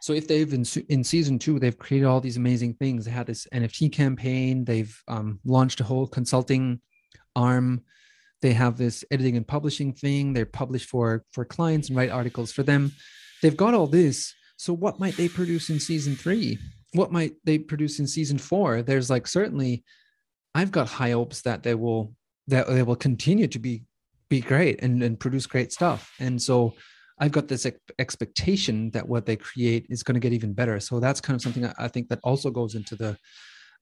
So if they've in, in season two, they've created all these amazing things. They had this NFT campaign. They've um, launched a whole consulting arm. They have this editing and publishing thing. They publish for for clients and write articles for them. They've got all this. So what might they produce in season three? What might they produce in season four? There's like certainly, I've got high hopes that they will that they will continue to be be great and, and produce great stuff. And so I've got this expectation that what they create is going to get even better. So that's kind of something I think that also goes into the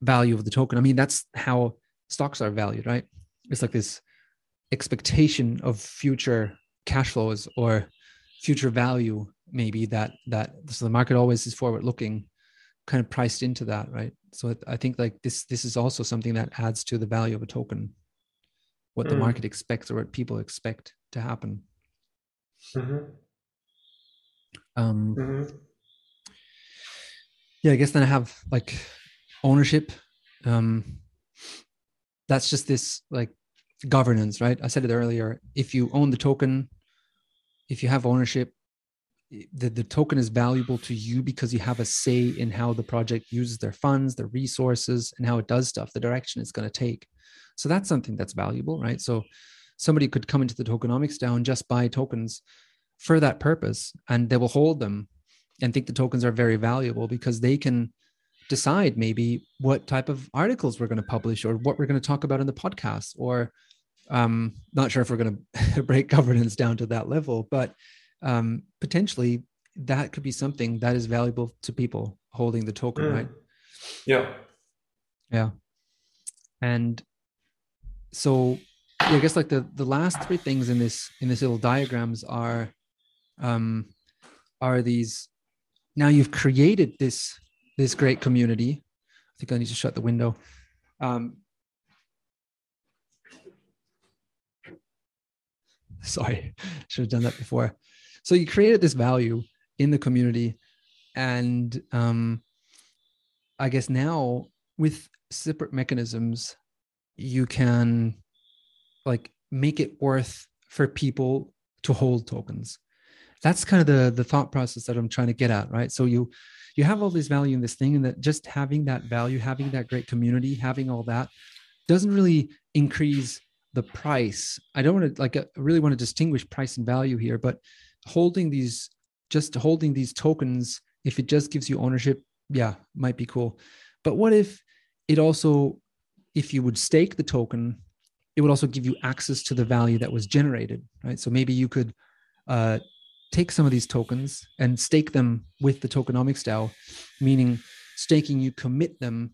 value of the token. I mean, that's how stocks are valued, right? It's like this expectation of future cash flows or future value, maybe that that so the market always is forward looking, kind of priced into that, right? So I think like this this is also something that adds to the value of a token, what mm. the market expects or what people expect to happen. Mm-hmm. Um, mm-hmm. Yeah, I guess then I have like ownership. Um, that's just this like governance, right? I said it earlier. If you own the token, if you have ownership, the, the token is valuable to you because you have a say in how the project uses their funds, their resources, and how it does stuff, the direction it's going to take. So that's something that's valuable, right? So somebody could come into the tokenomics DAO just buy tokens for that purpose and they will hold them and think the tokens are very valuable because they can decide maybe what type of articles we're going to publish or what we're going to talk about in the podcast or um not sure if we're going to break governance down to that level but um potentially that could be something that is valuable to people holding the token mm. right? Yeah. Yeah. And so yeah, i guess like the the last three things in this in this little diagrams are um, are these now you've created this this great community. I think i need to shut the window. Um, sorry should have done that before. So you created this value in the community and um, i guess now with separate mechanisms you can like make it worth for people to hold tokens that's kind of the the thought process that i'm trying to get at right? So you you have all this value in this thing and that just having that value having that great community having all that doesn't really increase the price. I don't want to like I really want to distinguish price and value here but holding these just holding these tokens if it just gives you ownership yeah might be cool. But what if it also if you would stake the token it would also give you access to the value that was generated right? So maybe you could uh, take some of these tokens and stake them with the tokenomics DAO, meaning staking you commit them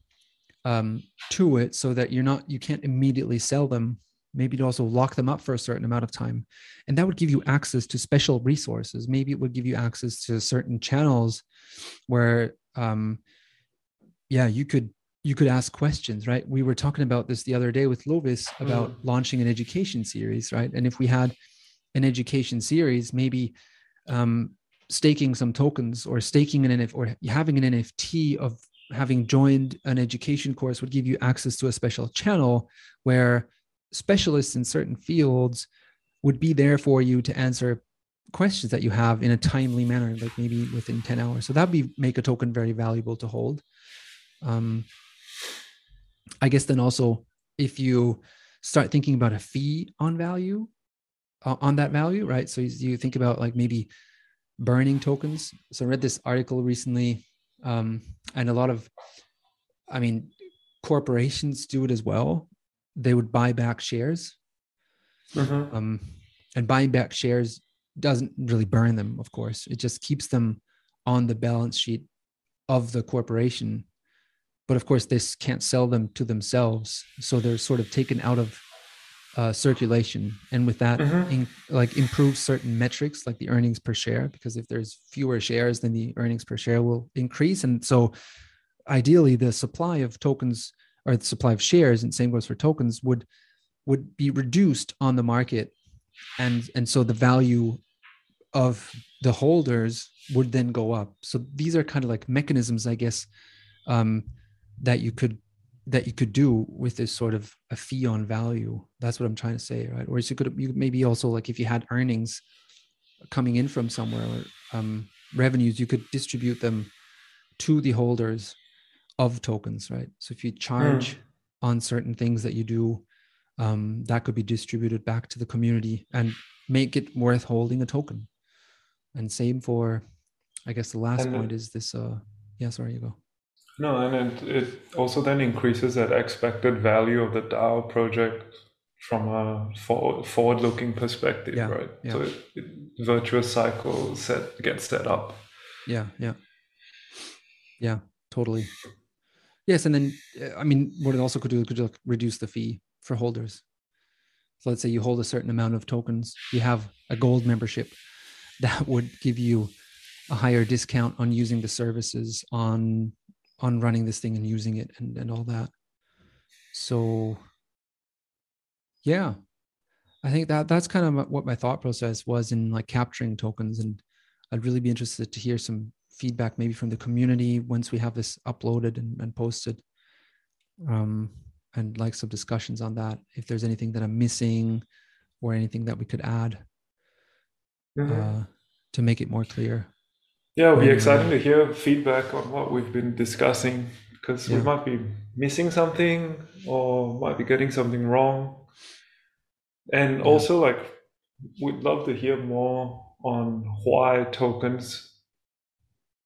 um, to it so that you're not you can't immediately sell them. Maybe to also lock them up for a certain amount of time, and that would give you access to special resources. Maybe it would give you access to certain channels where, um, yeah, you could you could ask questions, right? We were talking about this the other day with Lovis about mm. launching an education series, right? And if we had an education series, maybe um, staking some tokens or staking an NFT or having an NFT of having joined an education course would give you access to a special channel where specialists in certain fields would be there for you to answer questions that you have in a timely manner, like maybe within 10 hours. So that would be make a token very valuable to hold. Um, I guess then also if you start thinking about a fee on value, uh, on that value, right? So you think about like maybe burning tokens. So I read this article recently, um, and a lot of, I mean, corporations do it as well. they would buy back shares. Mhm. Um, and buying back shares doesn't really burn them, of course. It just keeps them on the balance sheet of the corporation. But of course, this can't sell them to themselves, so they're sort of taken out of uh, circulation, and with that, Mhm. in, like improve certain metrics, like the earnings per share. Because if there's fewer shares, then the earnings per share will increase, and so ideally, the supply of tokens or the supply of shares, and same goes for tokens, would would be reduced on the market and and so the value of the holders would then go up so these are kind of like mechanisms i guess um, that you could that you could do with this sort of a fee on value that's what i'm trying to say right or you could you maybe also like if you had earnings coming in from somewhere or um, revenues you could distribute them to the holders of tokens right so if you charge on certain things that you do um, that could be distributed back to the community and make it worth holding a token. And same for, I guess the last And point is this. Uh, yeah, sorry, you go. No, and it, it also then increases that expected value of the DAO project from a forward, forward-looking perspective, Yeah, right? yeah. So it, it virtuous cycle set gets set up. Yeah, yeah, yeah, totally. Yes, and then uh, I mean, what it also could do could like reduce the fee for holders. So let's say you hold a certain amount of tokens, you have a gold membership that would give you a higher discount on using the services on on running this thing and using it and, and all that. So yeah, I think that that's kind of what my thought process was in like capturing tokens and I'd really be interested to hear some feedback maybe from the community once we have this uploaded and, and posted um, and like some discussions on that if there's anything that i'm missing or anything that we could add Mhm. uh, to make it more clear Yeah, it'll be And, exciting to hear feedback on what we've been discussing because we might be missing something or might be getting something wrong. And Yeah. also, like, we'd love to hear more on why tokens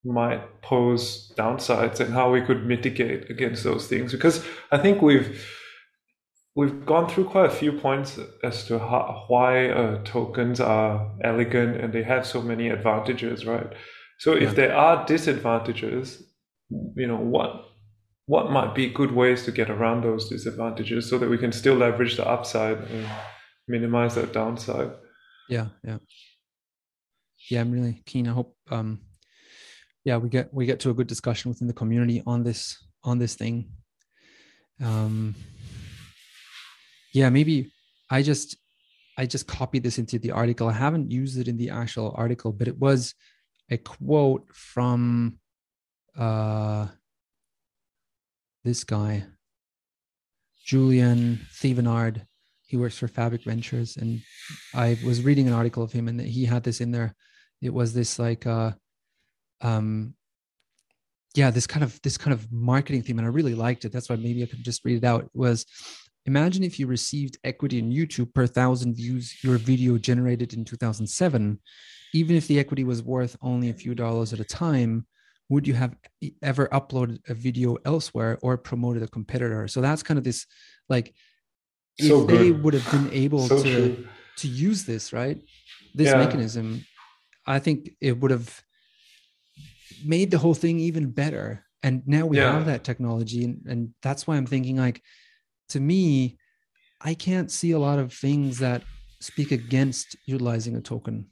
might pose downsides and how we could mitigate against those things. Because I think we've we've gone through quite a few points as to how, why uh, tokens are elegant and they have so many advantages, right? So if Yeah. there are disadvantages, you know, what what might be good ways to get around those disadvantages so that we can still leverage the upside and minimize that downside? yeah yeah yeah i'm really keen i hope um yeah we get we get to a good discussion within the community on this on this thing um yeah maybe i just i just copied this into the article i haven't used it in the actual article but it was a quote from uh this guy julien thevenard he works for fabric ventures and i was reading an article of him and he had this in there. It was this like uh um yeah this kind of this kind of marketing theme and i really liked it. That's why maybe i could just read it out. Was imagine if you received equity in youtube per thousand views your video generated in 2007 even if the equity was worth only a few dollars at a time would you have ever uploaded a video elsewhere or promoted a competitor so that's kind of this like if they would have been able So to true. to use this right this Yeah. mechanism i think it would have made the whole thing even better and now we Yeah. have that technology and, and that's why i'm thinking like to me i can't see a lot of things that speak against utilizing a token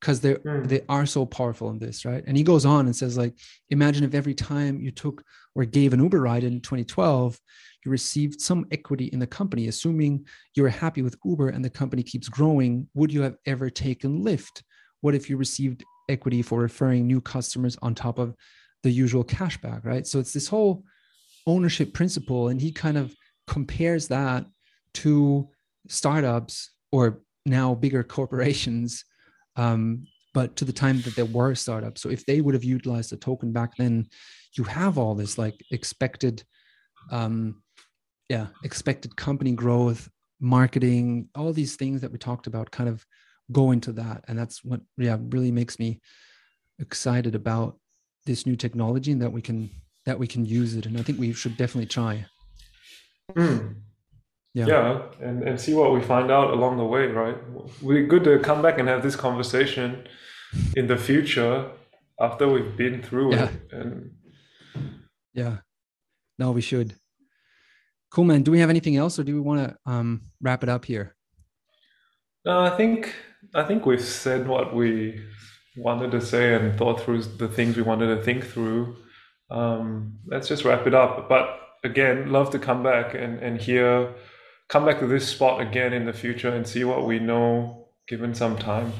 because they Mm. they are so powerful in this right? And he goes on and says like imagine if every time you took or gave an uber ride in 2012 you received some equity in the company assuming you're happy with uber and the company keeps growing would you have ever taken lyft? What if you received equity for referring new customers on top of the usual cashback right? So it's this whole ownership principle and he kind of compares that to startups or now bigger corporations um, but to the time that there were startups. So if they would have utilized the token back then you have all this like expected um, yeah expected company growth marketing all these things that we talked about kind of go into that. And that's what yeah really makes me excited about this new technology and that we can that we can use it. And i think we should definitely try. Mm. Yeah, yeah and, and see what we find out along the way, right? We're good to come back and have this conversation in the future after we've been through yeah. it. And yeah, no, we should. Cool, man. Do we have anything else, or do we want to um, wrap it up here? No, I think I think we've said what we wanted to say and thought through the things we wanted to think through. Um, let's just wrap it up. But again, love to come back and and hear, come back to this spot again in the future and see what we know given some time.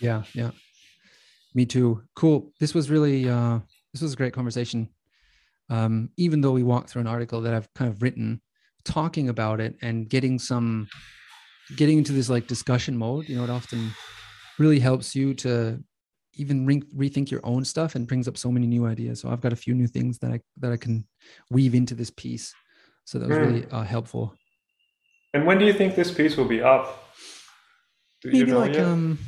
Yeah, yeah. Me too. Cool. This was really uh, this was a great conversation. Um, even though we walked through an article that I've kind of written, talking about it and getting some getting into this like discussion mode, you know, it often really helps you to even re- rethink your own stuff and brings up so many new ideas. So I've got a few new things that I that I can weave into this piece. So that was mm. really uh, helpful. And when do you think this piece will be up? Do maybe you know like yet? um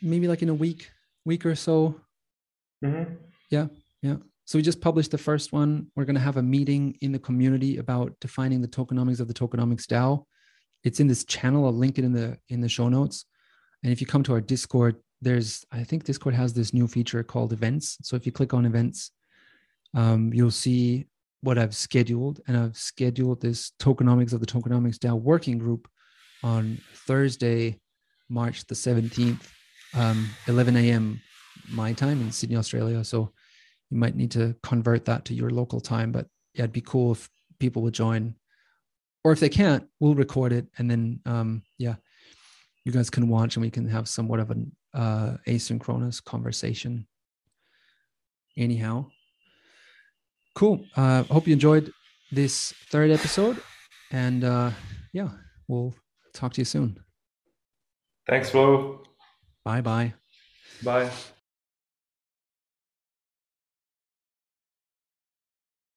maybe like in a week, week or so. Mm-hmm. Yeah, yeah. So we just published the first one. We're going to have a meeting in the community about defining the tokenomics of the tokenomics DAO. It's in this channel. I'll link it in the in the show notes. And if you come to our Discord, there's I think Discord has this new feature called events. So if you click on events, um, you'll see what I've scheduled, and I've scheduled this tokenomics of the tokenomics DAO working group on Thursday, March the 17th, um, 11 a.m. my time in Sydney, Australia. So you might need to convert that to your local time, but yeah, it'd be cool if people would join. Or if they can't, we'll record it and then um, yeah, you guys can watch and we can have somewhat of an uh, asynchronous conversation. Anyhow, cool. Uh, hope you enjoyed this third episode, and uh, yeah, we'll talk to you soon. Thanks, Flo. Bye bye. Bye.